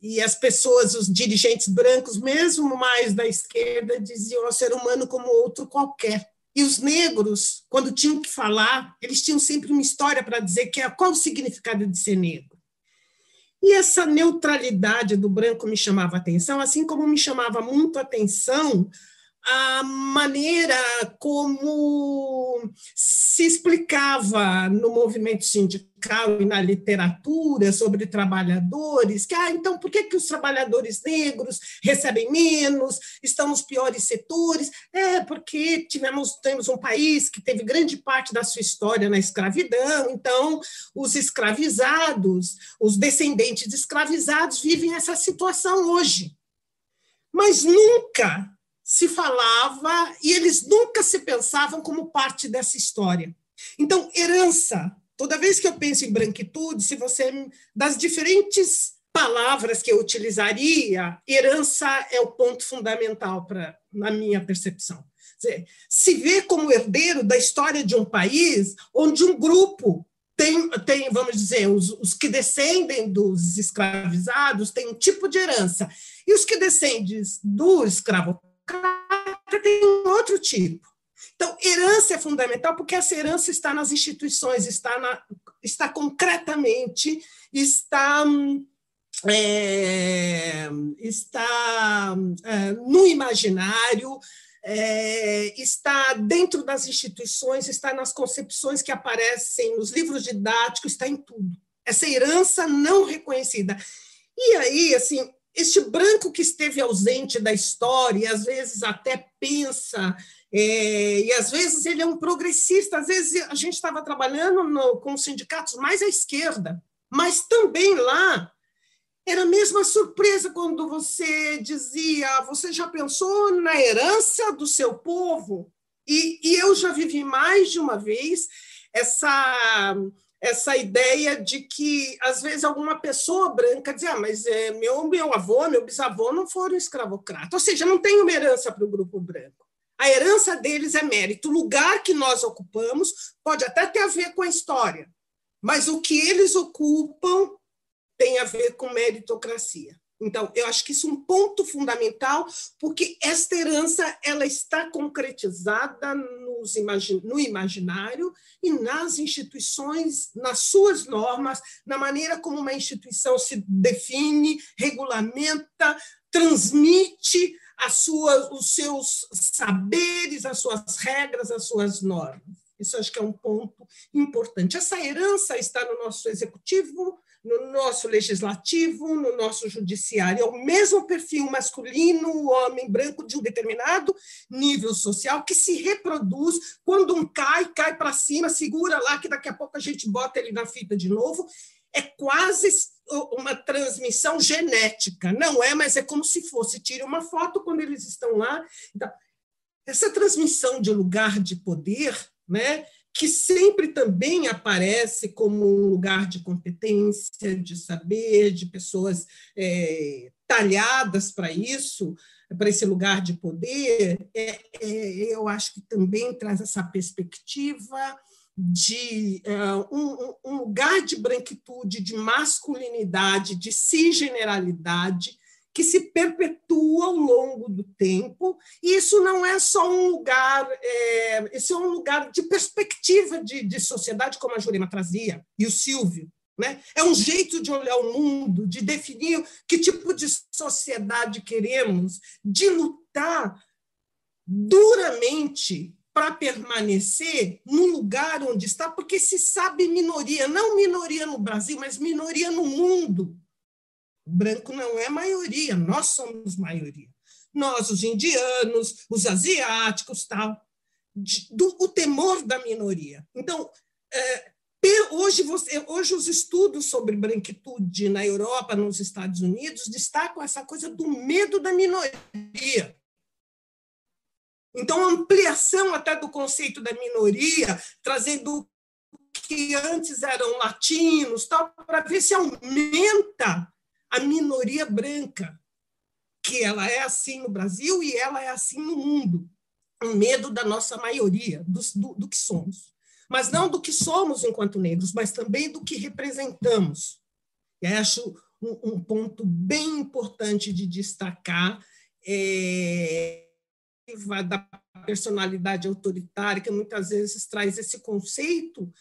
e as pessoas, os dirigentes brancos, mesmo mais da esquerda, diziam ao ser humano como outro qualquer. E os negros, quando tinham que falar, eles tinham sempre uma história para dizer que é qual o significado de ser negro. E essa neutralidade do branco me chamava atenção, assim como me chamava muito atenção a maneira como se explicava no movimento sindical e na literatura sobre trabalhadores, que, ah, então, por que, que os trabalhadores negros recebem menos, estão nos piores setores? É, porque tivemos, temos um país que teve grande parte da sua história na escravidão, então, os escravizados, os descendentes de escravizados vivem essa situação hoje. Mas nunca se falava e eles nunca se pensavam como parte dessa história. Então, herança, toda vez que eu penso em branquitude, se você das diferentes palavras que eu utilizaria, herança é o ponto fundamental para na minha percepção. Se vê como herdeiro da história de um país onde um grupo tem, tem vamos dizer, os, os que descendem dos escravizados têm um tipo de herança, e os que descendem do escravo tem outro tipo. Então, herança é fundamental porque essa herança está nas instituições, está, na, está concretamente, está, é, está é, no imaginário, é, está dentro das instituições, está nas concepções que aparecem nos livros didáticos, está em tudo. Essa herança não reconhecida. E aí, assim, este branco que esteve ausente da história, às vezes até pensa, é, e às vezes ele é um progressista, às vezes a gente estava trabalhando no, com sindicatos mais à esquerda, mas também lá era a mesma surpresa quando você dizia: você já pensou na herança do seu povo? E, e eu já vivi mais de uma vez essa essa ideia de que, às vezes, alguma pessoa branca diz: ah, mas é, meu, meu avô, meu bisavô não foram escravocratas, ou seja, não tem uma herança para o grupo branco. A herança deles é mérito. O lugar que nós ocupamos pode até ter a ver com a história, mas o que eles ocupam tem a ver com meritocracia. Então, eu acho que isso é um ponto fundamental, porque esta herança ela está concretizada nos imagin no imaginário e nas instituições, nas suas normas, na maneira como uma instituição se define, regulamenta, transmite as suas, os seus saberes, as suas regras, as suas normas. Isso acho que é um ponto importante. Essa herança está no nosso executivo, no nosso legislativo, no nosso judiciário. É o mesmo perfil masculino, o homem branco de um determinado nível social que se reproduz. Quando um cai, cai para cima, segura lá, que daqui a pouco a gente bota ele na fita de novo. É quase uma transmissão genética. Não é, mas é como se fosse. Tire uma foto quando eles estão lá. Então, essa transmissão de lugar de poder, né? que sempre também aparece como um lugar de competência, de saber, de pessoas é, talhadas para isso, para esse lugar de poder, é, é, eu acho que também traz essa perspectiva de uh, um, um, lugar de branquitude, de masculinidade, de cisgeneralidade, que se perpetua ao longo do tempo. E isso não é só um lugar, é, é um lugar de perspectiva de, de sociedade, como a Jurema trazia, e o Silvio. Né? É um jeito de olhar o mundo, de definir que tipo de sociedade queremos, de lutar duramente para permanecer no lugar onde está, porque se sabe minoria, não minoria no Brasil, mas minoria no mundo branco não é maioria, nós somos maioria. Nós, os indianos, os asiáticos, tal. Do, o temor da minoria. Então, é, hoje, você, hoje os estudos sobre branquitude na Europa, nos Estados Unidos, destacam essa coisa do medo da minoria. Então, ampliação até do conceito da minoria, trazendo que antes eram latinos, tal, para ver se aumenta a minoria branca, que ela é assim no Brasil e ela é assim no mundo. Um medo da nossa maioria, do, do, do que somos. Mas não do que somos enquanto negros, mas também do que representamos. E acho um, um, ponto bem importante de destacar é, da personalidade autoritária, que muitas vezes traz esse conceito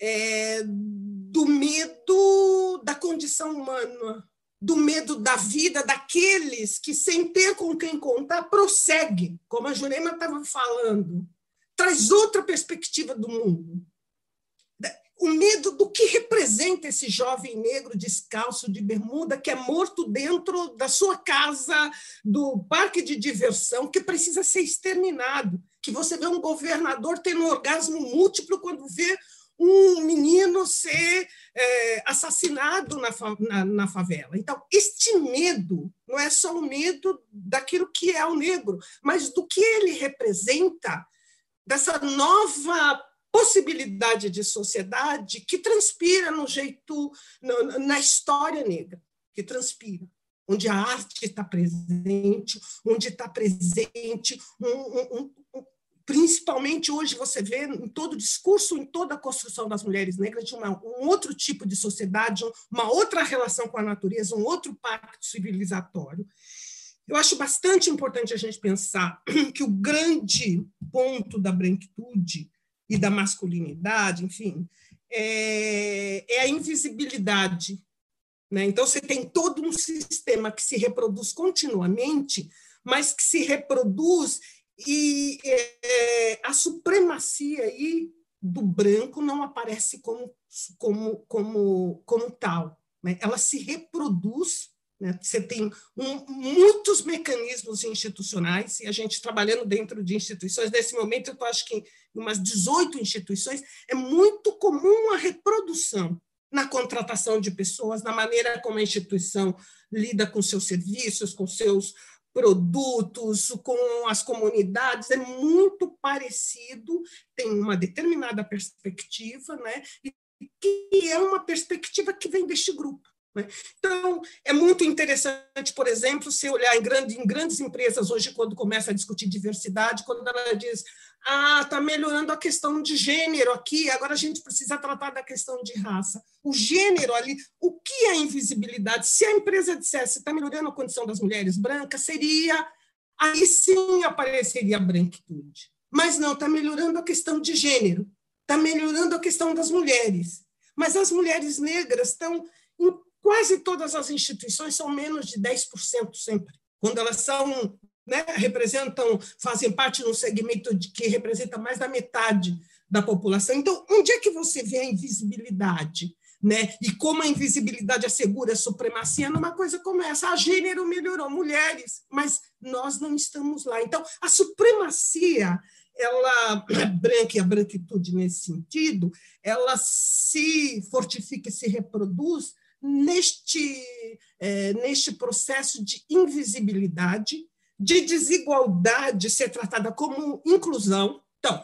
é, do medo da condição humana, do medo da vida daqueles que, sem ter com quem contar, prosseguem, como a Jurema estava falando, traz outra perspectiva do mundo. O medo do que representa esse jovem negro descalço de bermuda que é morto dentro da sua casa, do parque de diversão, que precisa ser exterminado. Que você vê um governador tendo um orgasmo múltiplo quando vê um menino ser é, assassinado na, na, na, favela. Então, este medo não é só o medo daquilo que é o negro, mas do que ele representa, dessa nova possibilidade de sociedade que transpira no jeito, na, história negra, que transpira onde a arte está presente, onde está presente um, um, principalmente hoje você vê em todo o discurso, em toda a construção das mulheres negras, de uma, um outro tipo de sociedade, uma outra relação com a natureza, um outro pacto civilizatório. Eu acho bastante importante a gente pensar [clears throat] que o grande ponto da branquitude e da masculinidade, enfim, é, é a invisibilidade. Né? Então, você tem todo um sistema que se reproduz continuamente, mas que se reproduz e é, a supremacia aí do branco não aparece como, como, como, como tal. Né? Ela se reproduz. Né? Você tem um, muitos mecanismos institucionais, e a gente trabalhando dentro de instituições, nesse momento, eu acho que em umas 18 instituições, é muito comum a reprodução na contratação de pessoas, na maneira como a instituição lida com seus serviços, com seus produtos, com as comunidades, é muito parecido, tem uma determinada perspectiva, né? E que é uma perspectiva que vem deste grupo. Né? Então, é muito interessante, por exemplo, se olhar em, grande, em grandes empresas hoje, quando começa a discutir diversidade, quando ela diz, ah, está melhorando a questão de gênero aqui, agora a gente precisa tratar da questão de raça. O gênero ali, o que é invisibilidade? Se a empresa dissesse está melhorando a condição das mulheres brancas, seria, aí sim apareceria a branquitude. Mas não, está melhorando a questão de gênero, está melhorando a questão das mulheres. Mas as mulheres negras estão quase todas as instituições são menos de 10% sempre. Quando elas são, né, representam, fazem parte de um segmento de, que representa mais da metade da população. Então, onde é que você vê a invisibilidade? Né? E como a invisibilidade assegura a supremacia numa coisa como essa. A gênero melhorou, mulheres, mas nós não estamos lá. Então, a supremacia ela branca e a branquitude nesse sentido, ela se fortifica e se reproduz neste, é, neste processo de invisibilidade, de desigualdade ser tratada como inclusão. Então,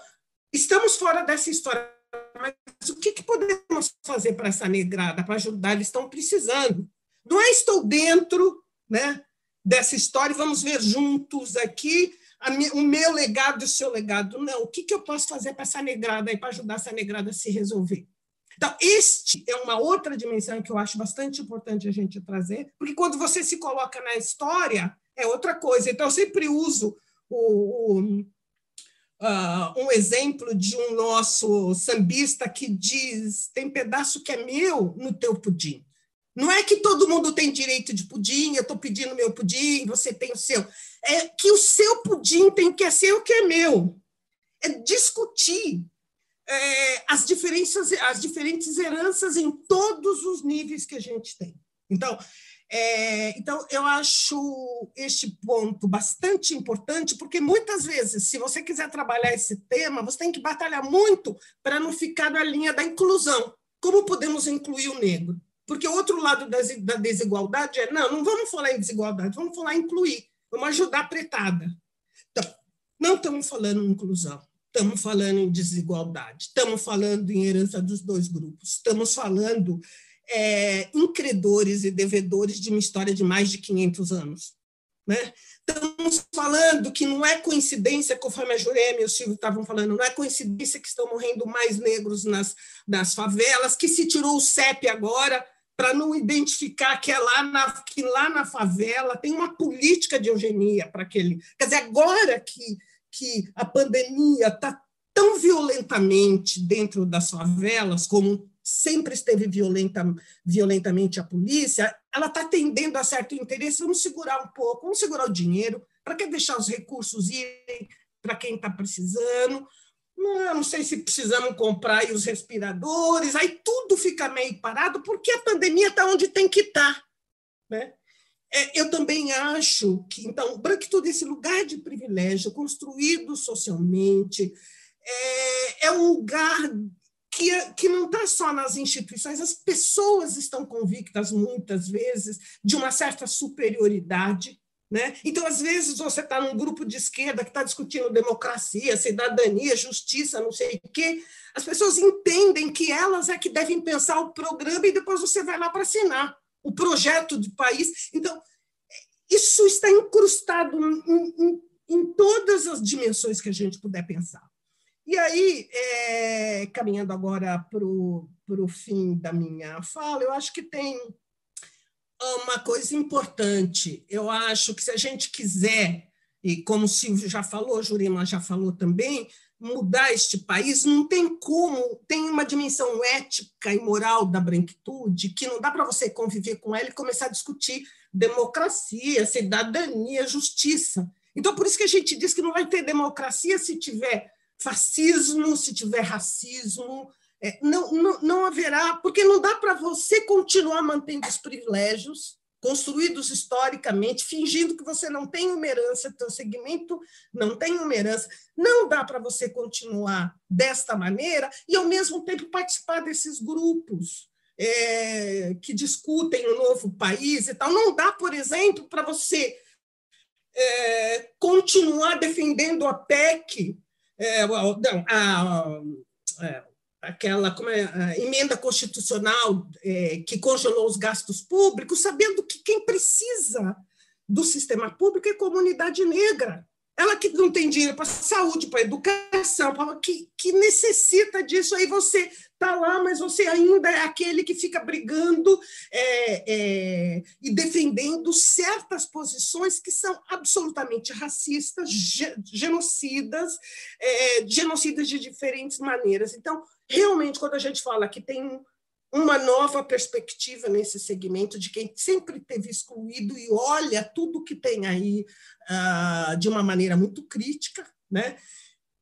estamos fora dessa história, mas o que, que podemos fazer para essa negrada, para ajudar? Eles estão precisando. Não é estou dentro né, dessa história vamos ver juntos aqui o meu legado e o seu legado. Não, o que, que eu posso fazer para essa negrada e para ajudar essa negrada a se resolver? Então, este é uma outra dimensão que eu acho bastante importante a gente trazer, porque quando você se coloca na história, é outra coisa. Então, eu sempre uso o, o, uh, um exemplo de um nosso sambista que diz: tem pedaço que é meu no teu pudim. Não é que todo mundo tem direito de pudim, eu estou pedindo meu pudim, você tem o seu. É que o seu pudim tem que ser o que é meu. É discutir é, as diferenças, as diferentes heranças em todos os níveis que a gente tem. Então, é, então eu acho este ponto bastante importante, porque muitas vezes, se você quiser trabalhar esse tema, você tem que batalhar muito para não ficar na linha da inclusão. Como podemos incluir o negro? Porque o outro lado da desigualdade é, não, não vamos falar em desigualdade, vamos falar em incluir, vamos ajudar a pretada. Então, não estamos falando em inclusão estamos falando em desigualdade, estamos falando em herança dos dois grupos, estamos falando é, em credores e devedores de uma história de mais de 500 anos. Né? Estamos falando que não é coincidência, conforme a Jurema e o Silvio estavam falando, não é coincidência que estão morrendo mais negros nas, nas favelas, que se tirou o CEP agora para não identificar que é lá na, que lá na favela tem uma política de eugenia para aquele. Quer dizer, agora que que a pandemia está tão violentamente dentro das favelas, como sempre esteve violenta, violentamente a polícia, ela está tendendo a certo interesse, vamos segurar um pouco, vamos segurar o dinheiro, para que deixar os recursos irem para quem está precisando, não, não, sei se precisamos comprar os respiradores, aí tudo fica meio parado, porque a pandemia está onde tem que estar. Tá, né? É, eu também acho que, então, branquitude, esse lugar de privilégio construído socialmente, é, é um lugar que, que não está só nas instituições, as pessoas estão convictas, muitas vezes, de uma certa superioridade. Né? Então, às vezes, você está num grupo de esquerda que está discutindo democracia, cidadania, justiça, não sei o quê. As pessoas entendem que elas é que devem pensar o programa e depois você vai lá para assinar o projeto de país. Então, isso está incrustado em, em, em todas as dimensões que a gente puder pensar. E aí, é, caminhando agora para o fim da minha fala, eu acho que tem uma coisa importante. Eu acho que se a gente quiser, e como o Silvio já falou, Jurema já falou também, mudar este país, não tem como, tem uma dimensão ética e moral da branquitude que não dá para você conviver com ela e começar a discutir democracia, cidadania, justiça. Então, por isso que a gente diz que não vai ter democracia se tiver fascismo, se tiver racismo, é, não, não, não haverá, porque não dá para você continuar mantendo os privilégios construídos historicamente, fingindo que você não tem uma herança, teu segmento não tem uma herança. Não dá para você continuar desta maneira e, ao mesmo tempo, participar desses grupos é, que discutem o novo país e tal. Não dá, por exemplo, para você é, continuar defendendo a PEC, é, não, a, aquela como é, emenda constitucional é, que congelou os gastos públicos, sabendo que quem precisa do sistema público é comunidade negra. Ela que não tem dinheiro para saúde, para educação, pra, que, que necessita disso, aí você está lá, mas você ainda é aquele que fica brigando é, é, e defendendo certas posições que são absolutamente racistas, genocidas, é, genocidas de diferentes maneiras. Então, realmente, quando a gente fala que tem uma nova perspectiva nesse segmento de quem sempre teve excluído e olha tudo que tem aí uh, de uma maneira muito crítica, né?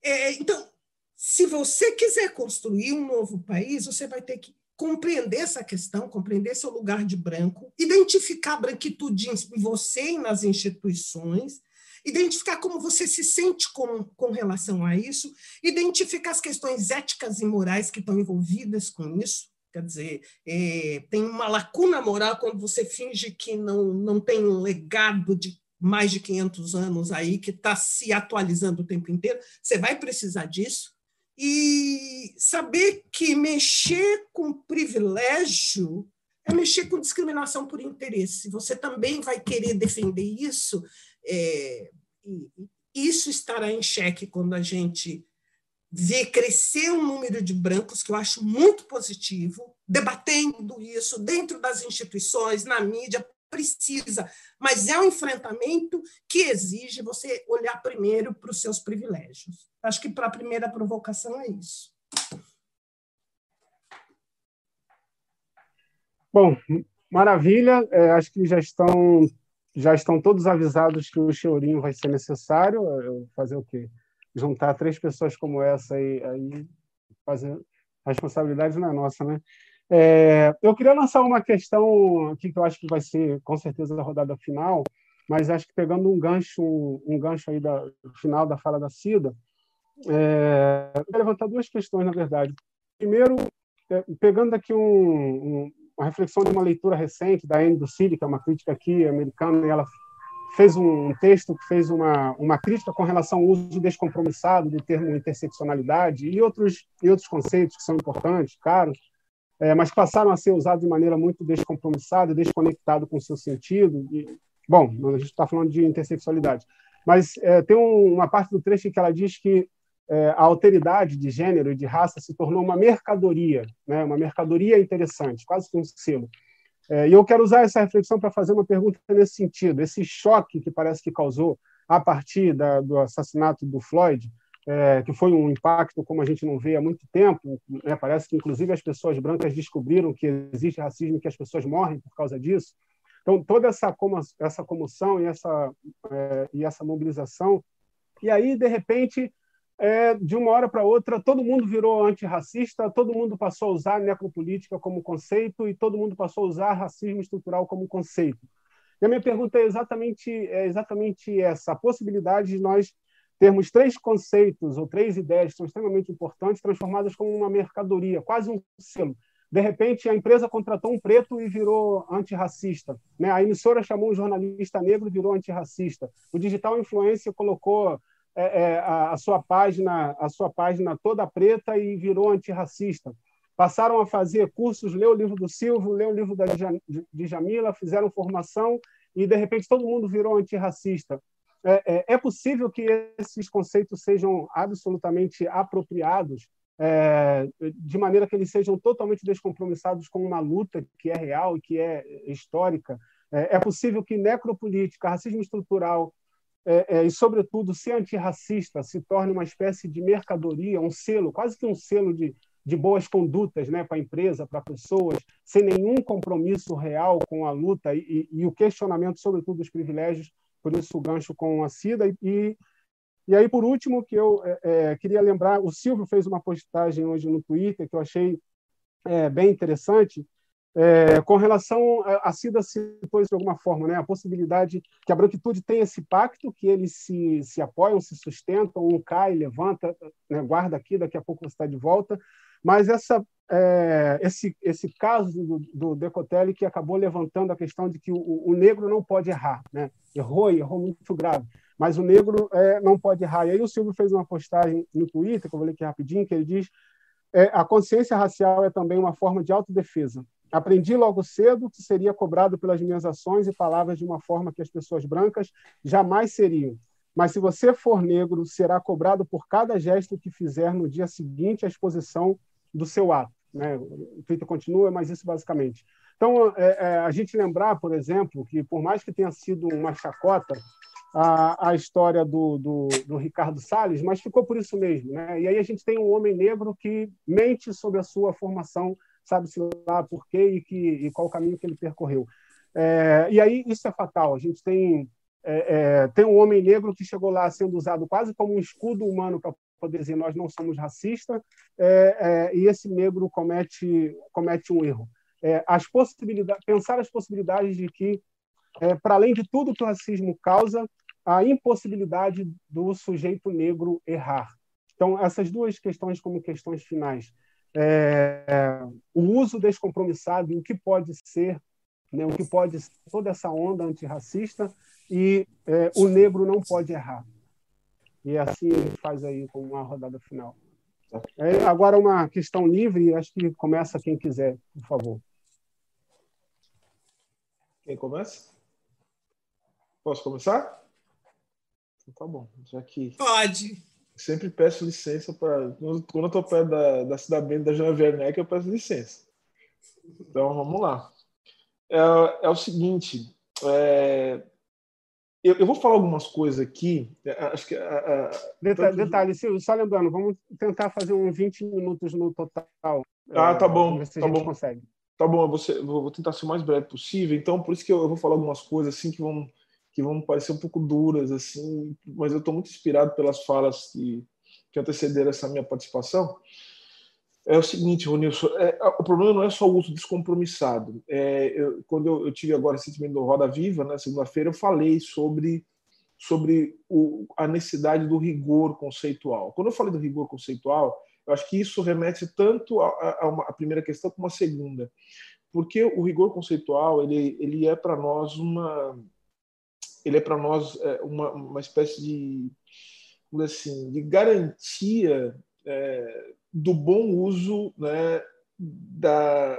É, então, se você quiser construir um novo país, você vai ter que compreender essa questão, compreender seu lugar de branco, identificar a branquitude em você e nas instituições, identificar como você se sente com, com relação a isso, identificar as questões éticas e morais que estão envolvidas com isso, Quer dizer, é, tem uma lacuna moral quando você finge que não, não tem um legado de mais de 500 anos aí que está se atualizando o tempo inteiro. Você vai precisar disso. E saber que mexer com privilégio é mexer com discriminação por interesse. Você também vai querer defender isso. É, isso estará em xeque quando a gente ver crescer um número de brancos, que eu acho muito positivo, debatendo isso dentro das instituições, na mídia, precisa, mas é um enfrentamento que exige você olhar primeiro para os seus privilégios. Acho que para a primeira provocação é isso. Bom, maravilha. É, acho que já estão já estão todos avisados que o Cheurinho vai ser necessário. Fazer o quê? Juntar três pessoas como essa aí, aí fazer a responsabilidade não é nossa, né? É, eu queria lançar uma questão aqui que eu acho que vai ser com certeza a rodada final, mas acho que pegando um gancho, um gancho aí da final da fala da Cida, é, eu levantar duas questões na verdade. Primeiro, é, pegando aqui um, um, uma reflexão de uma leitura recente da Anne Ducilli, que é uma crítica aqui americana, e ela fez um texto que fez uma, uma crítica com relação ao uso descompromissado do termo interseccionalidade e outros, e outros conceitos que são importantes, caros, é, mas passaram a ser usados de maneira muito descompromissada, desconectado com o seu sentido. E, bom, a gente está falando de intersexualidade. Mas é, tem um, uma parte do trecho que ela diz que é, a alteridade de gênero e de raça se tornou uma mercadoria, né, uma mercadoria interessante, quase que um selo. É, e eu quero usar essa reflexão para fazer uma pergunta nesse sentido. Esse choque que parece que causou a partir da, do assassinato do Floyd, é, que foi um impacto como a gente não vê há muito tempo, né? parece que inclusive as pessoas brancas descobriram que existe racismo e que as pessoas morrem por causa disso. Então, toda essa, essa comoção e essa, é, e essa mobilização, e aí, de repente, é, de uma hora para outra, todo mundo virou antirracista, todo mundo passou a usar necropolítica como conceito e todo mundo passou a usar racismo estrutural como conceito. E a minha pergunta é exatamente, é exatamente essa: a possibilidade de nós termos três conceitos ou três ideias que são extremamente importantes transformadas como uma mercadoria, quase um selo. De repente, a empresa contratou um preto e virou antirracista. Né? A emissora chamou um jornalista negro e virou antirracista. O digital influencer colocou é, é, a, a, sua página, a sua página toda preta e virou antirracista. Passaram a fazer cursos, ler o livro do Silvio, ler o livro da de Jamila, fizeram formação e de repente todo mundo virou antirracista. É, é, é possível que esses conceitos sejam absolutamente apropriados é, de maneira que eles sejam totalmente descompromissados com uma luta que é real e que é histórica. É, é possível que necropolítica, racismo estrutural é, é, e, sobretudo, ser antirracista se torne uma espécie de mercadoria, um selo, quase que um selo de, de boas condutas né, para a empresa, para pessoas, sem nenhum compromisso real com a luta e, e, e, o questionamento, sobretudo, dos privilégios, por isso o gancho com a Cida. E, e aí, por último, que eu é, é queria lembrar, o Silvio fez uma postagem hoje no Twitter que eu achei é, bem interessante, é, com relação a, Cida citou isso de alguma forma, né? a possibilidade que a branquitude tem esse pacto, que eles se, se apoiam, se sustentam, um cai, levanta, né? guarda aqui, daqui a pouco você está de volta, mas essa, é, esse, esse caso do, do Decotelli que acabou levantando a questão de que o, o negro não pode errar, né? errou e errou muito grave, mas o negro é, não pode errar. E aí o Silvio fez uma postagem no Twitter, que eu vou ler aqui rapidinho, que ele diz é, a consciência racial é também uma forma de autodefesa. Aprendi logo cedo que seria cobrado pelas minhas ações e palavras de uma forma que as pessoas brancas jamais seriam. Mas se você for negro, será cobrado por cada gesto que fizer no dia seguinte à exposição do seu ato. Né? O Twitter continua, mas isso basicamente. Então, é, é, a gente lembrar, por exemplo, que por mais que tenha sido uma chacota a, a história do, do, do, Ricardo Salles, mas ficou por isso mesmo. Né? E aí a gente tem um homem negro que mente sobre a sua formação, sabe-se lá por quê e, que, e qual o caminho que ele percorreu. É, e aí isso é fatal. A gente tem, é, é, tem um homem negro que chegou lá sendo usado quase como um escudo humano para poder dizer nós não somos racistas, é, é, e esse negro comete, comete um erro. É, as possibilidades, pensar as possibilidades de que, para além de tudo que o racismo causa, a impossibilidade do sujeito negro errar. Então, essas duas questões como questões finais. É, o uso descompromissado e o que pode ser, né, o que pode ser toda essa onda antirracista e é, o negro não pode errar. E assim ele faz aí com uma rodada final. É, agora uma questão livre, acho que começa quem quiser, por favor. Quem começa? Posso começar? Então tá bom, já que. Pode. Sempre peço licença para. Quando eu estou perto da, da Cidade da Joana Werneck, eu peço licença. Então vamos lá. É, é o seguinte. É, eu, eu, vou falar algumas coisas aqui. É, acho que, a, a, detalhe, detalhe, Silvio, só lembrando, vamos tentar fazer uns 20 minutos no total. Ah, tá bom. Se tá a gente bom. consegue. Tá bom, eu vou, ser, vou, tentar ser o mais breve possível. Então, por isso que eu, eu vou falar algumas coisas assim que vão que vão parecer um pouco duras, assim, mas eu estou muito inspirado pelas falas que, que antecederam essa minha participação. É o seguinte, Ronilson, é, o problema não é só o uso descompromissado. É, eu, quando eu, eu, tive agora recentemente no Roda Viva, na né, segunda-feira, eu falei sobre, sobre o, a necessidade do rigor conceitual. Quando eu falei do rigor conceitual, eu acho que isso remete tanto a, a, uma, a primeira questão como a segunda, porque o rigor conceitual ele, ele é para nós uma ele é para nós é, uma, uma espécie de assim de garantia é, do bom uso né, da,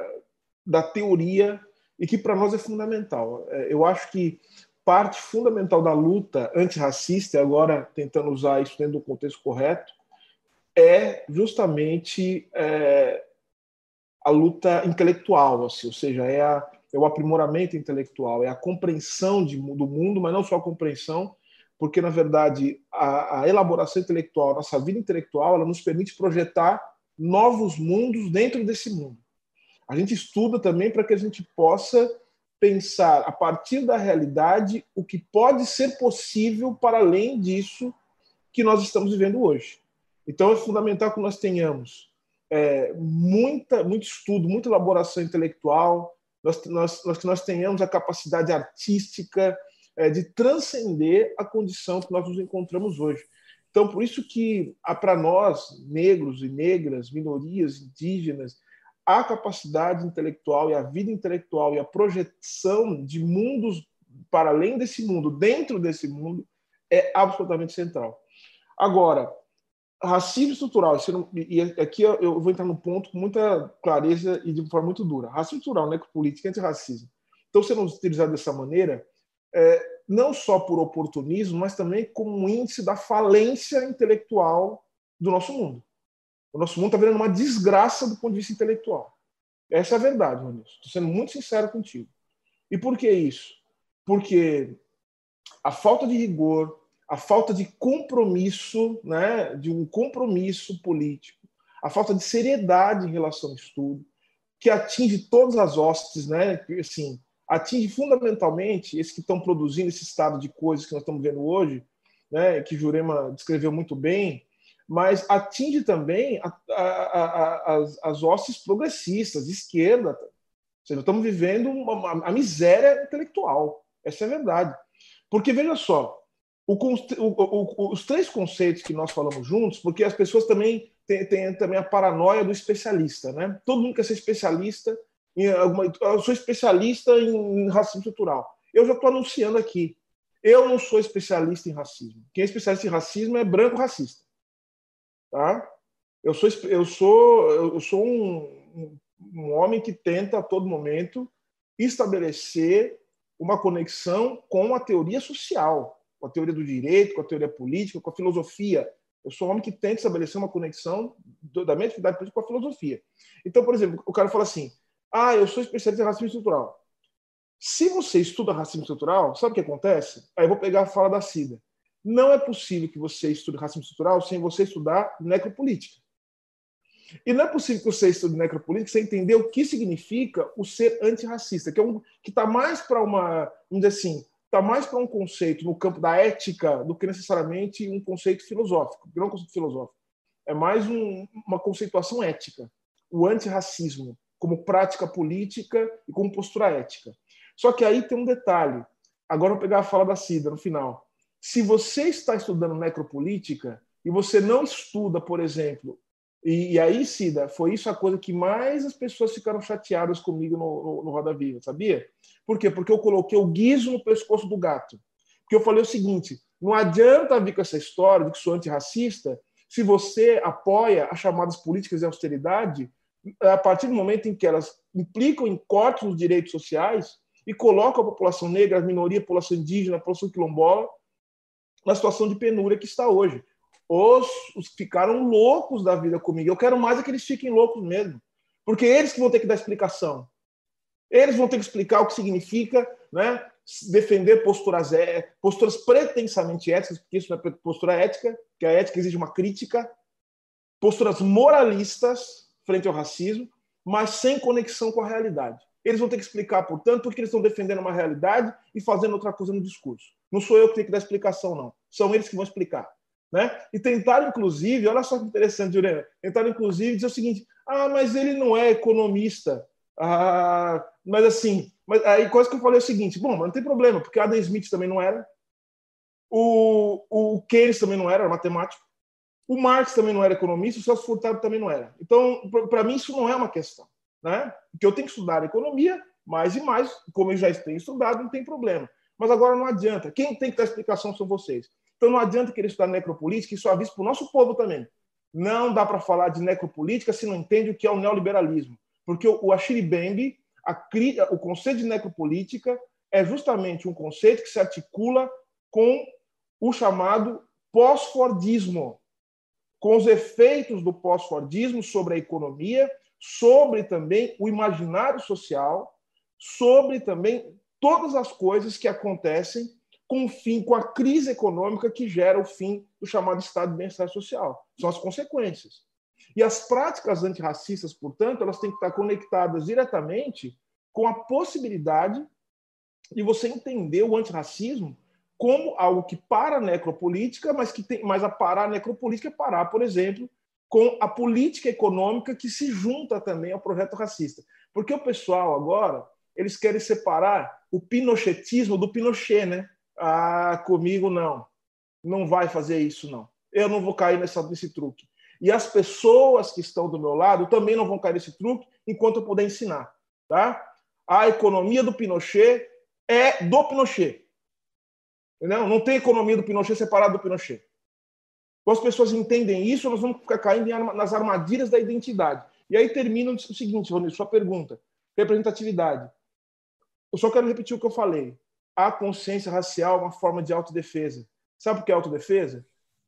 da teoria e que para nós é fundamental. É, eu acho que parte fundamental da luta antirracista, agora tentando usar isso dentro do contexto correto, é justamente é, a luta intelectual, assim, ou seja, é a, é o aprimoramento intelectual, é a compreensão de, do mundo, mas não só a compreensão, porque, na verdade, a, a elaboração intelectual, a nossa vida intelectual, ela nos permite projetar novos mundos dentro desse mundo. A gente estuda também para que a gente possa pensar, a partir da realidade, o que pode ser possível para além disso que nós estamos vivendo hoje. Então, é fundamental que nós tenhamos é, muita, muito estudo, muita elaboração intelectual, nós, nós, nós, que nós tenhamos a capacidade artística é, de transcender a condição que nós nos encontramos hoje. Então, por isso que, para nós, negros e negras, minorias indígenas, a capacidade intelectual e a vida intelectual e a projeção de mundos para além desse mundo, dentro desse mundo, é absolutamente central. Agora, racismo estrutural, e aqui eu vou entrar no ponto com muita clareza e de forma muito dura. Racismo estrutural, né, política antirracismo. Então, sendo utilizado dessa maneira, é, não só por oportunismo, mas também como um índice da falência intelectual do nosso mundo. O nosso mundo está virando uma desgraça do ponto de vista intelectual. Essa é a verdade, Ronilson. Estou sendo muito sincero contigo. E por que isso? Porque a falta de rigor, a falta de compromisso, né, de um compromisso político, a falta de seriedade em relação ao estudo, que atinge todas as hostes, né, assim, atinge fundamentalmente esses que estão produzindo esse estado de coisas que nós estamos vendo hoje, né, que Jurema descreveu muito bem, mas atinge também a, a, a, as, as hostes progressistas, de esquerda. Ou seja, estamos vivendo uma, a miséria intelectual. Essa é a verdade. Porque, veja só, o, o, os três conceitos que nós falamos juntos, porque as pessoas também têm, têm, também a paranoia do especialista, né? Todo mundo quer ser especialista em alguma. Eu sou especialista em racismo estrutural. Eu já estou anunciando aqui. Eu não sou especialista em racismo. Quem é especialista em racismo é branco racista, tá? Eu sou, eu sou, eu sou um, um homem que tenta a todo momento estabelecer uma conexão com a teoria social, com a teoria do direito, com a teoria política, com a filosofia. Eu sou um homem que tenta estabelecer uma conexão da minha atividade política com a filosofia. Então, por exemplo, o cara fala assim: ah, eu sou especialista em racismo estrutural. Se você estuda racismo estrutural, sabe o que acontece? Aí eu vou pegar a fala da Cida. Não é possível que você estude racismo estrutural sem você estudar necropolítica. E não é possível que você estude necropolítica sem entender o que significa o ser antirracista, que é um que está mais para uma, vamos dizer assim, está mais para um conceito no campo da ética do que necessariamente um conceito filosófico. Não é um conceito filosófico. É mais um, uma conceituação ética. O antirracismo como prática política e como postura ética. Só que aí tem um detalhe. Agora vou pegar a fala da Cida no final. Se você está estudando necropolítica e você não estuda, por exemplo, e, e, aí, Cida, foi isso a coisa que mais as pessoas ficaram chateadas comigo no, no, no Roda Viva, sabia? Por quê? Porque eu coloquei o guiso no pescoço do gato. Porque eu falei o seguinte: não adianta vir com essa história de que sou antirracista se você apoia as chamadas políticas de austeridade a partir do momento em que elas implicam em cortes nos direitos sociais e colocam a população negra, a minoria, a população indígena, a população quilombola na situação de penúria que está hoje os, os ficaram loucos da vida comigo. Eu quero mais é que eles fiquem loucos mesmo, porque eles que vão ter que dar explicação. Eles vão ter que explicar o que significa, né? defender posturas, é, posturas pretensamente éticas, porque isso não é postura ética, que a ética exige uma crítica, posturas moralistas frente ao racismo, mas sem conexão com a realidade. Eles vão ter que explicar, portanto, porque eles estão defendendo uma realidade e fazendo outra coisa no discurso. Não sou eu que tenho que dar explicação, não. São eles que vão explicar. Né? E tentaram, inclusive, olha só que interessante, Jurema, tentaram, inclusive, dizer o seguinte: ah, mas ele não é economista. Ah, mas assim, mas aí quase que eu falei o seguinte: bom, mas não tem problema, porque Adam Smith também não era, o, o Keynes também não era, era matemático, o Marx também não era economista, o Celso Furtado também não era. Então, para mim, isso não é uma questão. Né? Porque eu tenho que estudar economia mais e mais, como eu já tenho estudado, não tem problema. Mas agora não adianta. Quem tem que dar explicação são vocês. Então não adianta querer estudar necropolítica, isso é aviso para o nosso povo também. Não dá para falar de necropolítica se não entende o que é o neoliberalismo. Porque o Achille Mbembe, o conceito de necropolítica, é justamente um conceito que se articula com o chamado pós-fordismo, com os efeitos do pós-fordismo sobre a economia, sobre também o imaginário social, sobre também todas as coisas que acontecem com o fim, com a crise econômica que gera o fim do chamado estado de bem-estar social. São as consequências. E as práticas antirracistas, portanto, elas têm que estar conectadas diretamente com a possibilidade de você entender o antirracismo como algo que para a necropolítica, mas que tem, mas a parar a necropolítica é parar, por exemplo, com a política econômica que se junta também ao projeto racista. Porque o pessoal agora, eles querem separar o pinochetismo do Pinochet, né? Ah, comigo não. Não vai fazer isso, não. Eu não vou cair nessa, nesse truque. E as pessoas que estão do meu lado também não vão cair nesse truque enquanto eu puder ensinar. Tá? A economia do Pinochet é do Pinochet. Entendeu? Não tem economia do Pinochet separada do Pinochet. Quando as pessoas entendem isso, nós vamos ficar caindo nas armadilhas da identidade. E aí termina o seguinte, Rony, sua pergunta. Representatividade. Eu só quero repetir o que eu falei a consciência racial uma forma de autodefesa. Sabe por que é autodefesa?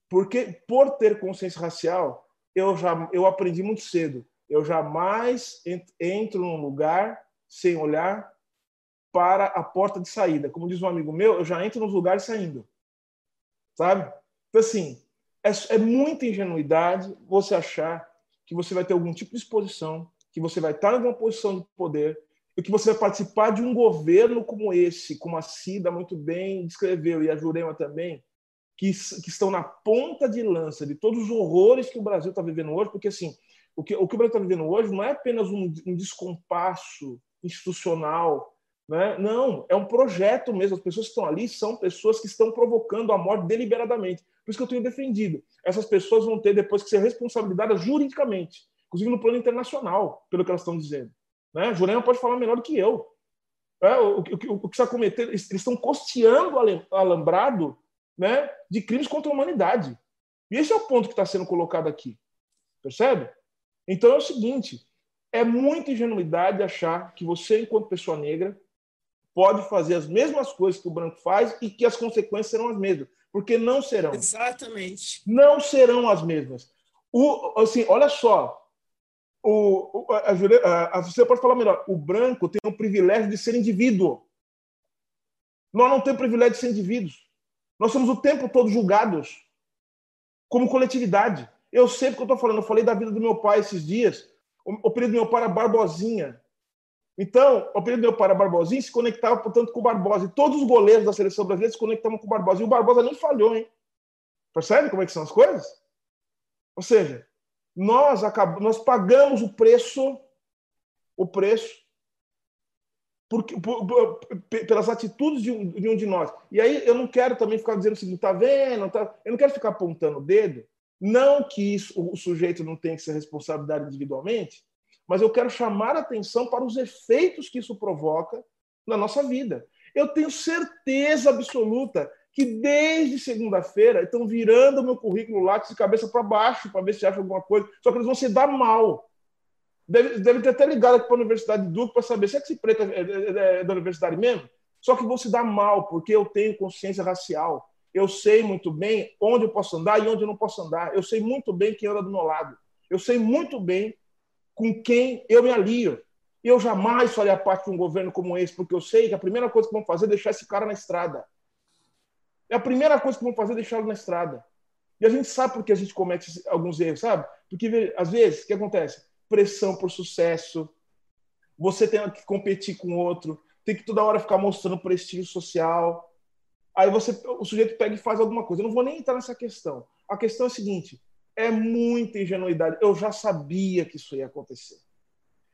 Porque por ter consciência racial, eu já eu aprendi muito cedo. Eu jamais entro num lugar sem olhar para a porta de saída. Como diz um amigo meu, eu já entro nos lugares saindo. Sabe? Então, assim, é, é muita ingenuidade você achar que você vai ter algum tipo de exposição, que você vai estar em alguma posição de poder, e que você vai participar de um governo como esse, como a Cida muito bem descreveu, e a Jurema também, que, que estão na ponta de lança de todos os horrores que o Brasil está vivendo hoje, porque assim, o que o, que o Brasil está vivendo hoje não é apenas um, um descompasso institucional, né? não, é um projeto mesmo. As pessoas que estão ali são pessoas que estão provocando a morte deliberadamente. Por isso que eu tenho defendido. Essas pessoas vão ter depois que ser responsabilizadas juridicamente, inclusive no plano internacional, pelo que elas estão dizendo. Né? Jurema pode falar melhor do que eu. É, o, o, o, que está cometendo, eles estão costeando o alambrado né, de crimes contra a humanidade. E esse é o ponto que está sendo colocado aqui. Percebe? Então é o seguinte: é muita ingenuidade achar que você, enquanto pessoa negra, pode fazer as mesmas coisas que o branco faz e que as consequências serão as mesmas, porque não serão. Exatamente. Não serão as mesmas. O, assim, olha só, o, a, a, a, você pode falar melhor. O branco tem o privilégio de ser indivíduo. Nós não temos o privilégio de ser indivíduos. Nós somos o tempo todo julgados como coletividade. Eu sei porque eu estou falando. Eu falei da vida do meu pai esses dias. O, o período do meu pai era Barbosinha. Então, o período do meu pai era Barbosinha se conectava, portanto, com o Barbosa. E todos os goleiros da seleção brasileira se conectavam com o Barbosa. E o Barbosa nem falhou, hein? Percebe como é que são as coisas? Ou seja, nós, acabamos, nós pagamos o preço, o preço porque, por, por, pelas atitudes de um, de um, de nós. E aí eu não quero também ficar dizendo o seguinte, tá vendo? Tá... Eu não quero ficar apontando o dedo. Não que isso, o sujeito não tenha que ser responsabilidade individualmente, mas eu quero chamar a atenção para os efeitos que isso provoca na nossa vida. Eu tenho certeza absoluta que desde segunda-feira estão virando o meu currículo lá de cabeça para baixo para ver se acha alguma coisa, só que eles vão se dar mal. Deve, deve ter até ligado aqui para a Universidade de Duque para saber se é que esse preto é, é, é, é da universidade mesmo. Só que vão se dar mal, porque eu tenho consciência racial. Eu sei muito bem onde eu posso andar e onde eu não posso andar. Eu sei muito bem quem anda do meu lado. Eu sei muito bem com quem eu me alio. Eu jamais faria parte de um governo como esse, porque eu sei que a primeira coisa que vão fazer é deixar esse cara na estrada. É a primeira coisa que vão fazer é deixá-lo na estrada. E a gente sabe por que a gente comete alguns erros, sabe? Porque, às vezes, o que acontece? pressão por sucesso, você tem que competir com outro, tem que toda hora ficar mostrando prestígio social. Aí você, o sujeito pega e faz alguma coisa. Eu não vou nem entrar nessa questão. A questão é a seguinte: é muita ingenuidade. Eu já sabia que isso ia acontecer.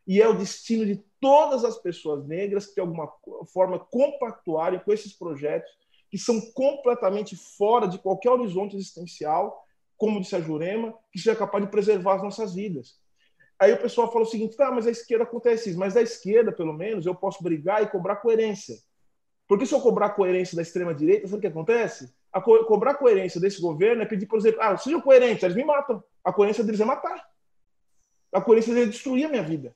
E é o destino de todas as pessoas negras que, de alguma forma, compactuarem com esses projetos que são completamente fora de qualquer horizonte existencial, como disse a Jurema, que seja capaz de preservar as nossas vidas. Aí o pessoal fala o seguinte: tá, mas a esquerda acontece isso, mas da esquerda, pelo menos, eu posso brigar e cobrar coerência. Porque se eu cobrar coerência da extrema-direita, sabe o que acontece? A co cobrar coerência desse governo é pedir, por exemplo, ah, seja coerente, eles me matam. A coerência deles é matar. A coerência deles é destruir a minha vida.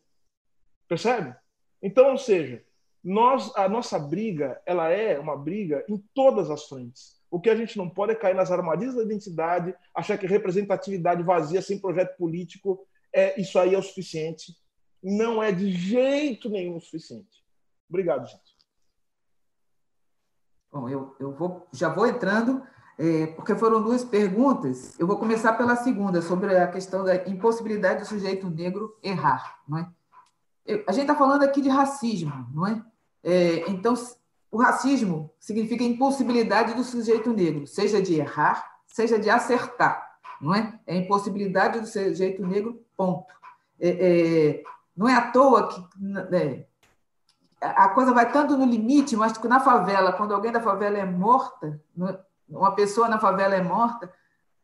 Percebe? Então, ou seja, nós, a nossa briga, ela é uma briga em todas as frentes. O que a gente não pode é cair nas armadilhas da identidade, achar que representatividade vazia, sem projeto político, é, isso aí é o suficiente. Não é de jeito nenhum o suficiente. Obrigado, gente. Bom, eu, eu vou, já vou entrando, é, porque foram duas perguntas. Eu vou começar pela segunda, sobre a questão da impossibilidade do sujeito negro errar. Não é? Eu, a gente está falando aqui de racismo, não é? É? Então, o racismo significa impossibilidade do sujeito negro, seja de errar, seja de acertar não é? É impossibilidade do sujeito negro, ponto. É, é, não é à toa que né, a coisa vai tanto no limite, mas que na favela, quando alguém da favela é morta, uma pessoa na favela é morta,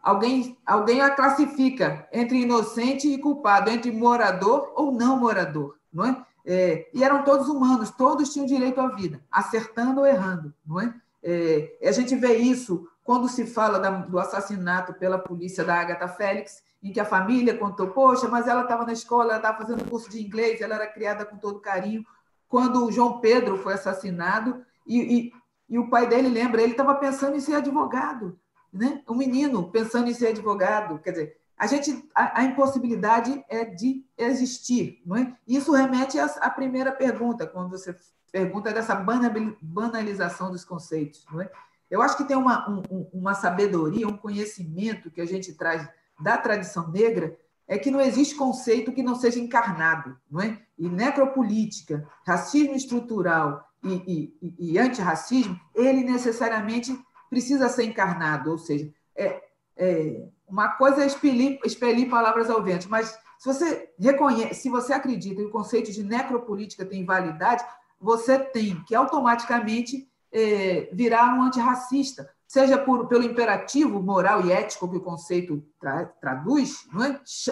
alguém, alguém a classifica entre inocente e culpado, entre morador ou não morador, não é? É e eram todos humanos, todos tinham direito à vida, acertando ou errando, não é? é a gente vê isso quando se fala da, do assassinato pela polícia da Agatha Félix, em que a família contou, poxa, mas ela estava na escola, ela estava fazendo curso de inglês, ela era criada com todo carinho. Quando o João Pedro foi assassinado, e, e, e o pai dele lembra, ele estava pensando em ser advogado, né? um menino pensando em ser advogado. Quer dizer, a, gente, a, a impossibilidade é de existir. Não é? Isso remete à, à primeira pergunta, quando você pergunta dessa banalização dos conceitos. Não é? Eu acho que tem uma, um, uma sabedoria, um conhecimento que a gente traz da tradição negra, é que não existe conceito que não seja encarnado, não é? E necropolítica, racismo estrutural e, e, e antirracismo, ele necessariamente precisa ser encarnado, ou seja, é, é uma coisa é expelir, expelir palavras ao vento, mas se você reconhece, se você acredita que o conceito de necropolítica tem validade, você tem que automaticamente é, virar um antirracista, seja por, pelo imperativo moral e ético que o conceito tra, traduz,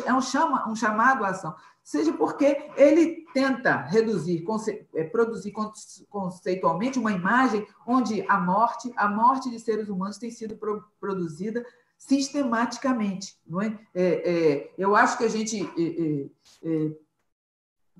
é? é um, chama, um chamado à ação, seja porque ele tenta reduzir, conce, é, produzir conceitualmente uma imagem onde a morte, a morte de seres humanos tem sido pro, produzida sistematicamente. Não é? é, é eu acho que a gente é, é,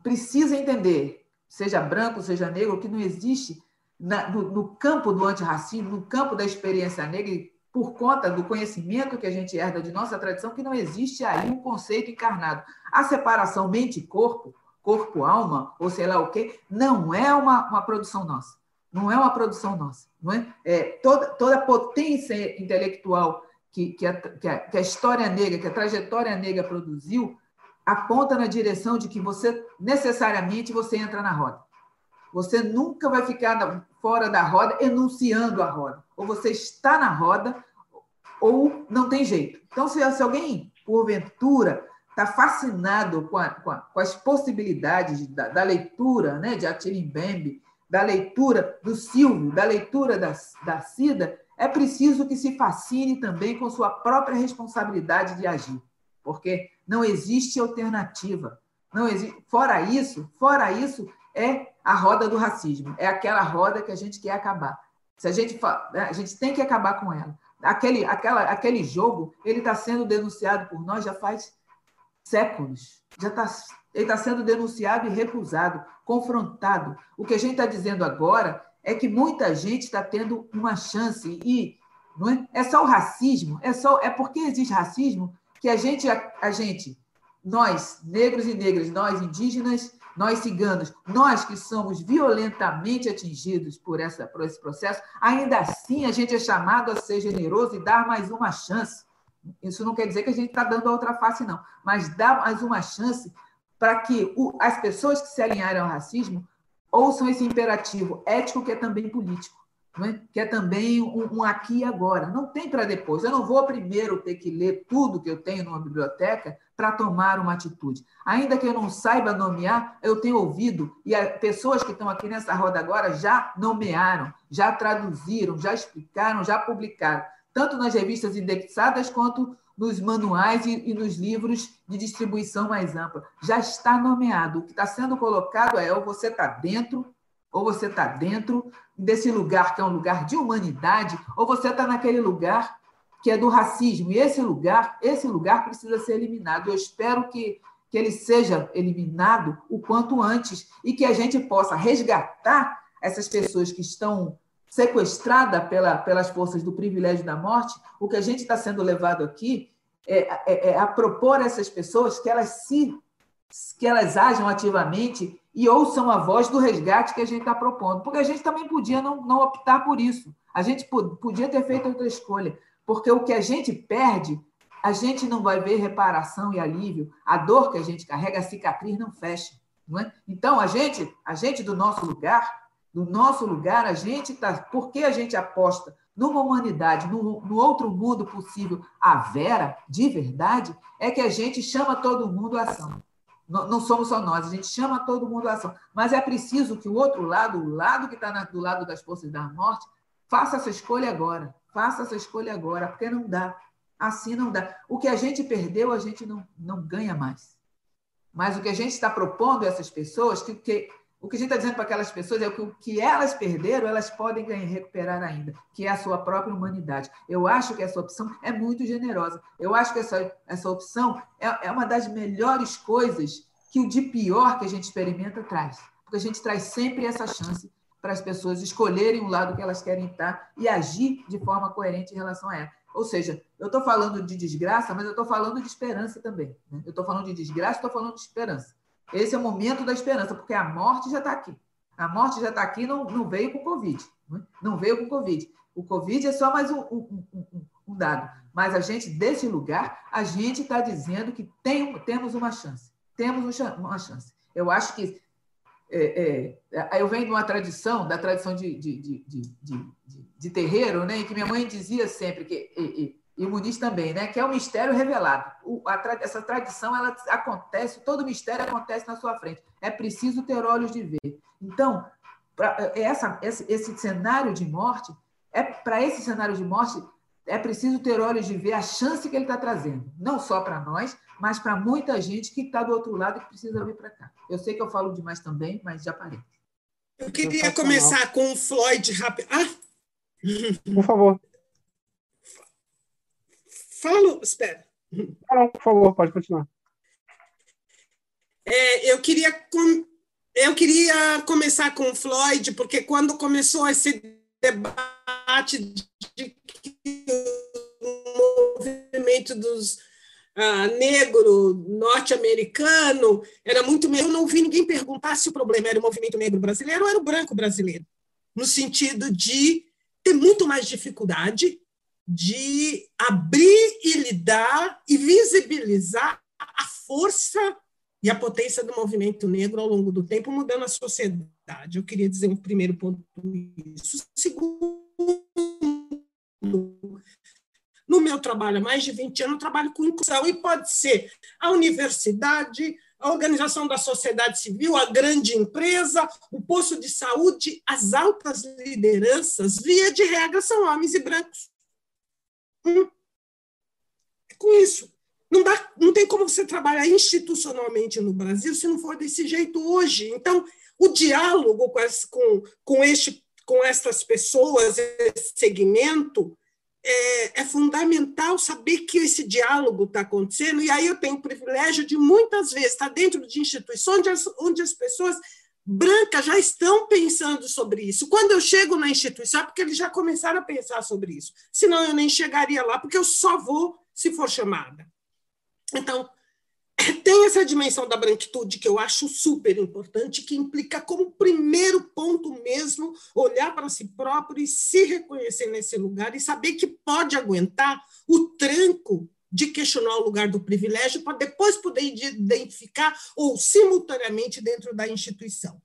precisa entender, seja branco, seja negro, que não existe na, no, no, campo do antirracismo, no campo da experiência negra, por conta do conhecimento que a gente herda de nossa tradição, que não existe aí um conceito encarnado. A separação mente-corpo, corpo-alma, ou sei lá o quê, não é uma, uma produção nossa. Não é uma produção nossa. Não é? é toda, toda a potência intelectual que, que, a, que, a, que a história negra, que a trajetória negra produziu, aponta na direção de que você necessariamente você entra na roda. Você nunca vai ficar fora da roda enunciando a roda. Ou você está na roda ou não tem jeito. Então, se, se alguém, porventura, está fascinado com, a, com, a, com, as possibilidades da, da, leitura né, de Atirimbembe, da leitura do Silvio, da leitura da, da Cida, é preciso que se fascine também com sua própria responsabilidade de agir, porque não existe alternativa. Não existe. Fora isso, fora isso é a roda do racismo, é aquela roda que a gente quer acabar. Se a gente né, a gente tem que acabar com ela. Aquele, aquela, aquele jogo ele está sendo denunciado por nós já faz séculos. Já está ele está sendo denunciado e recusado, confrontado. O que a gente está dizendo agora é que muita gente está tendo uma chance e não é, é só o racismo, é só é porque existe racismo que a gente a, a gente nós negros e negras, nós indígenas, nós ciganos, nós que somos violentamente atingidos por essa por esse processo, ainda assim a gente é chamado a ser generoso e dar mais uma chance. Isso não quer dizer que a gente está dando a outra face, não, mas dá mais uma chance para que o, as pessoas que se alinharem ao racismo ouçam esse imperativo ético que é também político, é? que é também um, um, aqui e agora. Não tem para depois. Eu não vou primeiro ter que ler tudo que eu tenho numa biblioteca para tomar uma atitude. Ainda que eu não saiba nomear, eu tenho ouvido, e as pessoas que estão aqui nessa roda agora já nomearam, já traduziram, já explicaram, já publicaram, tanto nas revistas indexadas quanto nos manuais e, e, nos livros de distribuição mais ampla. Já está nomeado. O que está sendo colocado é ou você está dentro, ou você está dentro desse lugar que é um lugar de humanidade, ou você está naquele lugar que é do racismo. E esse lugar, esse lugar precisa ser eliminado. Eu espero que, que ele seja eliminado o quanto antes e que a gente possa resgatar essas pessoas que estão sequestrada pela, pelas forças do privilégio da morte, o que a gente está sendo levado aqui é, é, é, a propor a essas pessoas que elas se que elas ajam ativamente e ouçam a voz do resgate que a gente está propondo. Porque a gente também podia não, não optar por isso. A gente podia ter feito outra escolha. Porque o que a gente perde, a gente não vai ver reparação e alívio. A dor que a gente carrega, a cicatriz não fecha. Não é? Então, a gente, a gente do nosso lugar, no nosso lugar, a gente está. Por que a gente aposta numa humanidade, no, no, outro mundo possível, a vera, de verdade, é que a gente chama todo mundo à ação. Não, não somos só nós, a gente chama todo mundo à ação. Mas é preciso que o outro lado, o lado que está do lado das forças da morte, faça essa escolha agora. Faça essa escolha agora, porque não dá. Assim não dá. O que a gente perdeu, a gente não, não ganha mais. Mas o que a gente está propondo a essas pessoas, que, que o que a gente está dizendo para aquelas pessoas é que o que elas perderam, elas podem recuperar ainda, que é a sua própria humanidade. Eu acho que essa opção é muito generosa. Eu acho que essa, essa opção é, é uma das melhores coisas que o de pior que a gente experimenta traz. Porque a gente traz sempre essa chance para as pessoas escolherem o lado que elas querem estar e agir de forma coerente em relação a ela. Ou seja, eu estou falando de desgraça, mas eu estou falando de esperança também. Né? Eu estou falando de desgraça, estou falando de esperança. Esse é o momento da esperança, porque a morte já está aqui. A morte já está aqui, não, não veio com o Covid. Né? Não veio com o Covid. O Covid é só mais um, um, um, um dado. Mas a gente, desse lugar, a gente está dizendo que tem, temos uma chance. Temos uma chance. Eu acho que. É, é, eu venho de uma tradição, da tradição de, de, de, de, de terreiro, né, em que minha mãe dizia sempre que. E, o Muniz também, né? que é o mistério revelado. O, a, essa tradição ela acontece, todo mistério acontece na sua frente. É preciso ter olhos de ver. Então, pra, essa, esse, esse cenário de morte, é para esse cenário de morte, é preciso ter olhos de ver a chance que ele está trazendo. Não só para nós, mas para muita gente que está do outro lado e que precisa vir para cá. Eu sei que eu falo demais também, mas já parei. Eu queria começar com o Floyd rápido. Ah! Por favor. Falo, espera. Não, não, por favor, pode continuar. É, eu queria com, eu queria começar com o Floyd, porque quando começou esse debate de que o movimento dos ah, negro norte-americano era muito eu não vi ninguém perguntar se o problema era o movimento negro brasileiro ou era o branco brasileiro no sentido de ter muito mais dificuldade de abrir e lidar e visibilizar a força e a potência do movimento negro ao longo do tempo, mudando a sociedade. Eu queria dizer um primeiro ponto isso. Segundo, no meu trabalho há mais de 20 anos, eu trabalho com inclusão, e pode ser a universidade, a organização da sociedade civil, a grande empresa, o posto de saúde, as altas lideranças, via de regra, são homens e brancos. Hum. Com isso, não, dá, não tem como você trabalhar institucionalmente no Brasil se não for desse jeito hoje. Então, o diálogo com, as, com, com, este, com essas pessoas, esse segmento, é, é, fundamental saber que esse diálogo está acontecendo, e aí eu tenho o privilégio de muitas vezes estar dentro de instituições onde as, onde as pessoas brancas já estão pensando sobre isso. Quando eu chego na instituição, é porque eles já começaram a pensar sobre isso. Senão eu nem chegaria lá, porque eu só vou se for chamada. Então, [clears throat] tem essa dimensão da branquitude que eu acho super importante, que implica como primeiro ponto mesmo olhar para si próprio e se reconhecer nesse lugar e saber que pode aguentar o tranco de questionar o lugar do privilégio para depois poder identificar ou simultaneamente dentro da instituição.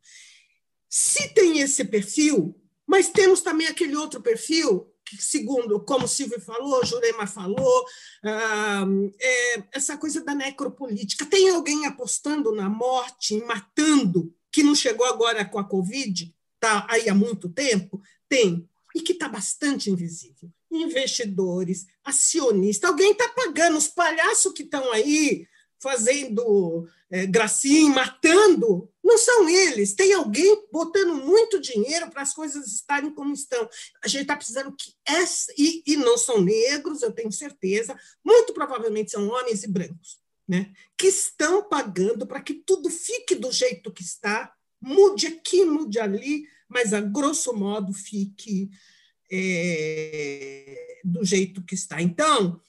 Se tem esse perfil, mas temos também aquele outro perfil segundo, como Silvio falou, Jurema falou, ah, é, essa coisa da necropolítica. Tem alguém apostando na morte, matando, que não chegou agora com a Covid, está aí há muito tempo? Tem. E que está bastante invisível. Investidores, acionistas, alguém está pagando, os palhaços que estão aí fazendo é, gracinha, matando, não são eles. Tem alguém botando muito dinheiro para as coisas estarem como estão. A gente está precisando que essa. E, e não são negros, eu tenho certeza, muito provavelmente são homens e brancos, né? que estão pagando para que tudo fique do jeito que está, mude aqui, mude ali, mas a grosso modo fique é, do jeito que está. Então,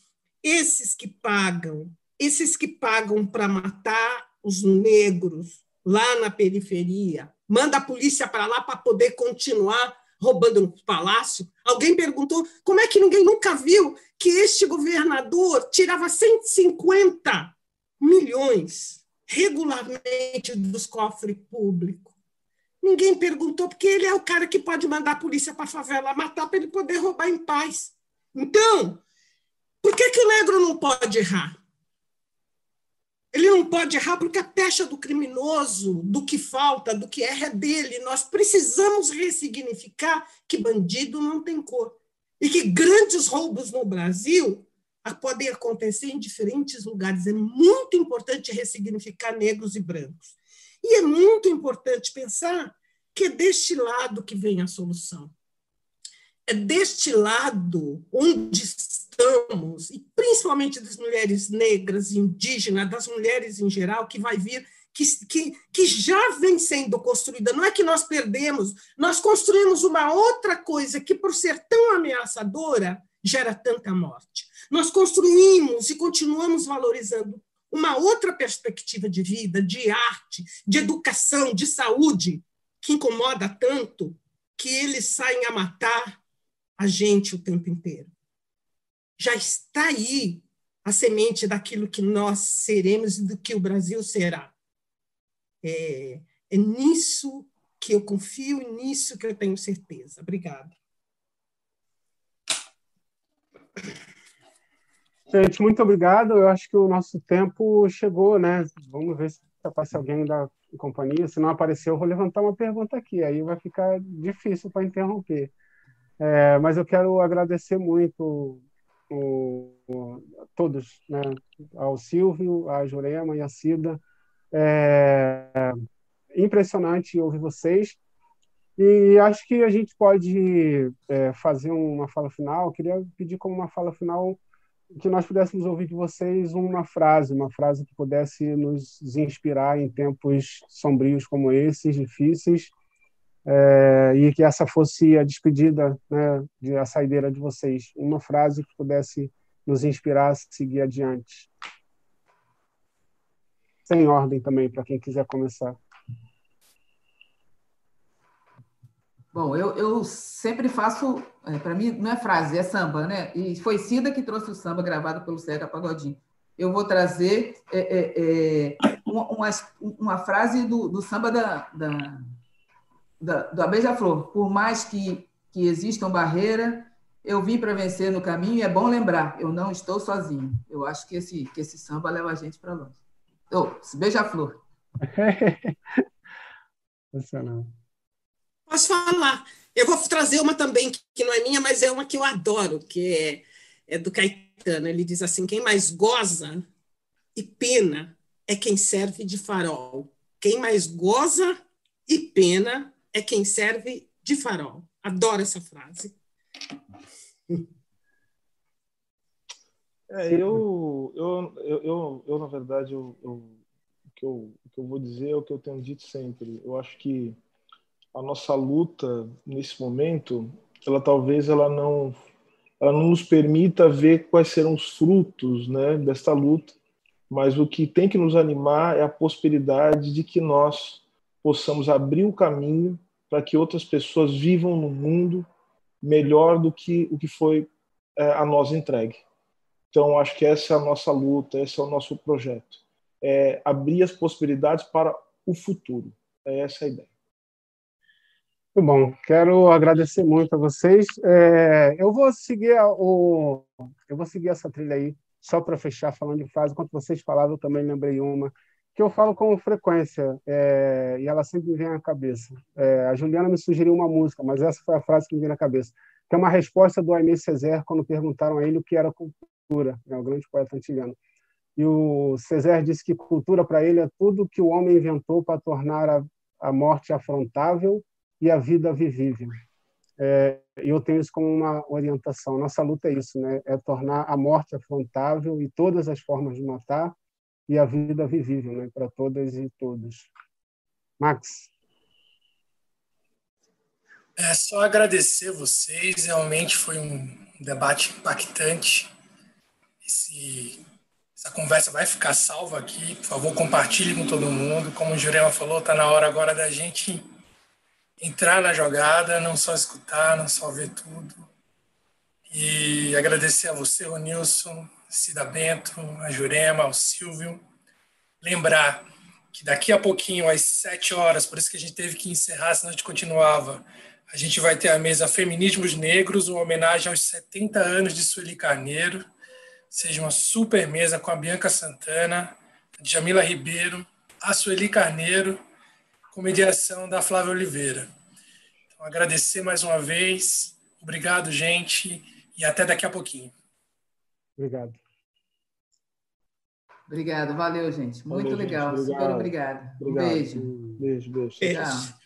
esses que pagam esses que pagam para matar os negros lá na periferia, manda a polícia para lá para poder continuar roubando no palácio. Alguém perguntou como é que ninguém nunca viu que este governador tirava 150 milhões regularmente dos cofres públicos. Ninguém perguntou, porque ele é o cara que pode mandar a polícia para a favela matar para ele poder roubar em paz. Então, por que, que o negro não pode errar? Ele não pode errar porque a pecha do criminoso, do que falta, do que erra é dele. Nós precisamos ressignificar que bandido não tem cor. E que grandes roubos no Brasil podem acontecer em diferentes lugares. É muito importante ressignificar negros e brancos. E é muito importante pensar que é deste lado que vem a solução. É deste lado onde estamos, e principalmente das mulheres negras, indígenas, das mulheres em geral, que vai vir, que, que, que já vem sendo construída. Não é que nós perdemos, nós construímos uma outra coisa que, por ser tão ameaçadora, gera tanta morte. Nós construímos e continuamos valorizando uma outra perspectiva de vida, de arte, de educação, de saúde, que incomoda tanto que eles saem a matar a gente o tempo inteiro já está aí a semente daquilo que nós seremos e do que o Brasil será. É, é nisso que eu confio e nisso que eu tenho certeza. Obrigada. Gente, muito obrigado. Eu acho que o nosso tempo chegou, né? Vamos ver se aparece alguém da companhia. Se não apareceu, eu vou levantar uma pergunta aqui. Aí vai ficar difícil para interromper. É, mas eu quero agradecer muito o, todos, né? ao Silvio, a Jurema e a Cida. É impressionante ouvir vocês. E acho que a gente pode é, fazer uma fala final. Eu queria pedir como uma fala final que nós pudéssemos ouvir de vocês uma frase, uma frase que pudesse nos inspirar em tempos sombrios como esses, difíceis, é, e que essa fosse a despedida, né, de, a saideira de vocês. Uma frase que pudesse nos inspirar a seguir adiante. Sem ordem também, para quem quiser começar. Bom, eu, eu sempre faço, é, para mim não é frase, é samba, né? E foi Cida que trouxe o samba gravado pelo Serra Pagodinho. Eu vou trazer é, é, é uma, uma, uma, frase do, do samba da, da, da, da Beija-Flor. Por mais que, que existam barreiras, eu vim para vencer no caminho e é bom lembrar, eu não estou sozinho. Eu acho que esse, que esse samba leva a gente para longe. Oh, Beija-Flor. [laughs] Sensacional. Posso falar. Eu vou trazer uma também que não é minha, mas é uma que eu adoro, que é, é do Caetano. Ele diz assim: quem mais goza e pena é quem serve de farol. Quem mais goza e pena é quem serve de farol. Adoro essa frase. É, eu, eu, eu, eu, na verdade, eu, eu, o, que eu, o que eu vou dizer é o que eu tenho dito sempre. Eu acho que a nossa luta nesse momento, ela talvez ela não ela não nos permita ver quais serão os frutos, né, desta luta, mas o que tem que nos animar é a possibilidade de que nós possamos abrir o caminho para que outras pessoas vivam no mundo melhor do que o que foi é, a nós entregue. Então, acho que essa é a nossa luta, esse é o nosso projeto. É abrir as possibilidades para o futuro. É essa a ideia. Muito bom, quero agradecer muito a vocês. É, eu vou seguir o, eu vou seguir essa trilha aí só para fechar falando de frase. Enquanto vocês falavam, eu também lembrei uma que eu falo com frequência é, e ela sempre me vem à cabeça. É, a Juliana me sugeriu uma música, mas essa foi a frase que me veio na cabeça, que é uma resposta do Aimé Césaire quando perguntaram a ele o que era cultura, né, o grande poeta antilhano. E o Césaire disse que cultura para ele é tudo que o homem inventou para tornar a, a morte afrontável e a vida vivível. É, eu tenho isso como uma orientação. Nossa luta é isso, né? É tornar a morte afrontável e todas as formas de matar e a vida vivível, né? Para todas e todos. Max. É só agradecer vocês. Realmente foi um debate impactante. Esse, essa conversa vai ficar salva aqui. Por favor, compartilhe com todo mundo. Como o Jurema falou, está na hora agora da gente entrar na jogada, não só escutar, não só ver tudo. E agradecer a você, o Nilson, Cida Bento, a Jurema, ao Silvio. Lembrar que daqui a pouquinho, às sete horas, por isso que a gente teve que encerrar, senão a gente continuava, a gente vai ter a mesa Feminismos Negros, uma homenagem aos 70 anos de Sueli Carneiro. Seja uma super mesa com a Bianca Santana, Jamila Ribeiro, a Sueli Carneiro, com mediação da Flávia Oliveira. Então, agradecer mais uma vez. Obrigado, gente, e até daqui a pouquinho. Obrigado. Obrigado, valeu, gente. Muito valeu, legal. Gente. Super obrigado. obrigado. Um beijo. Beijo, beijo. Tchau.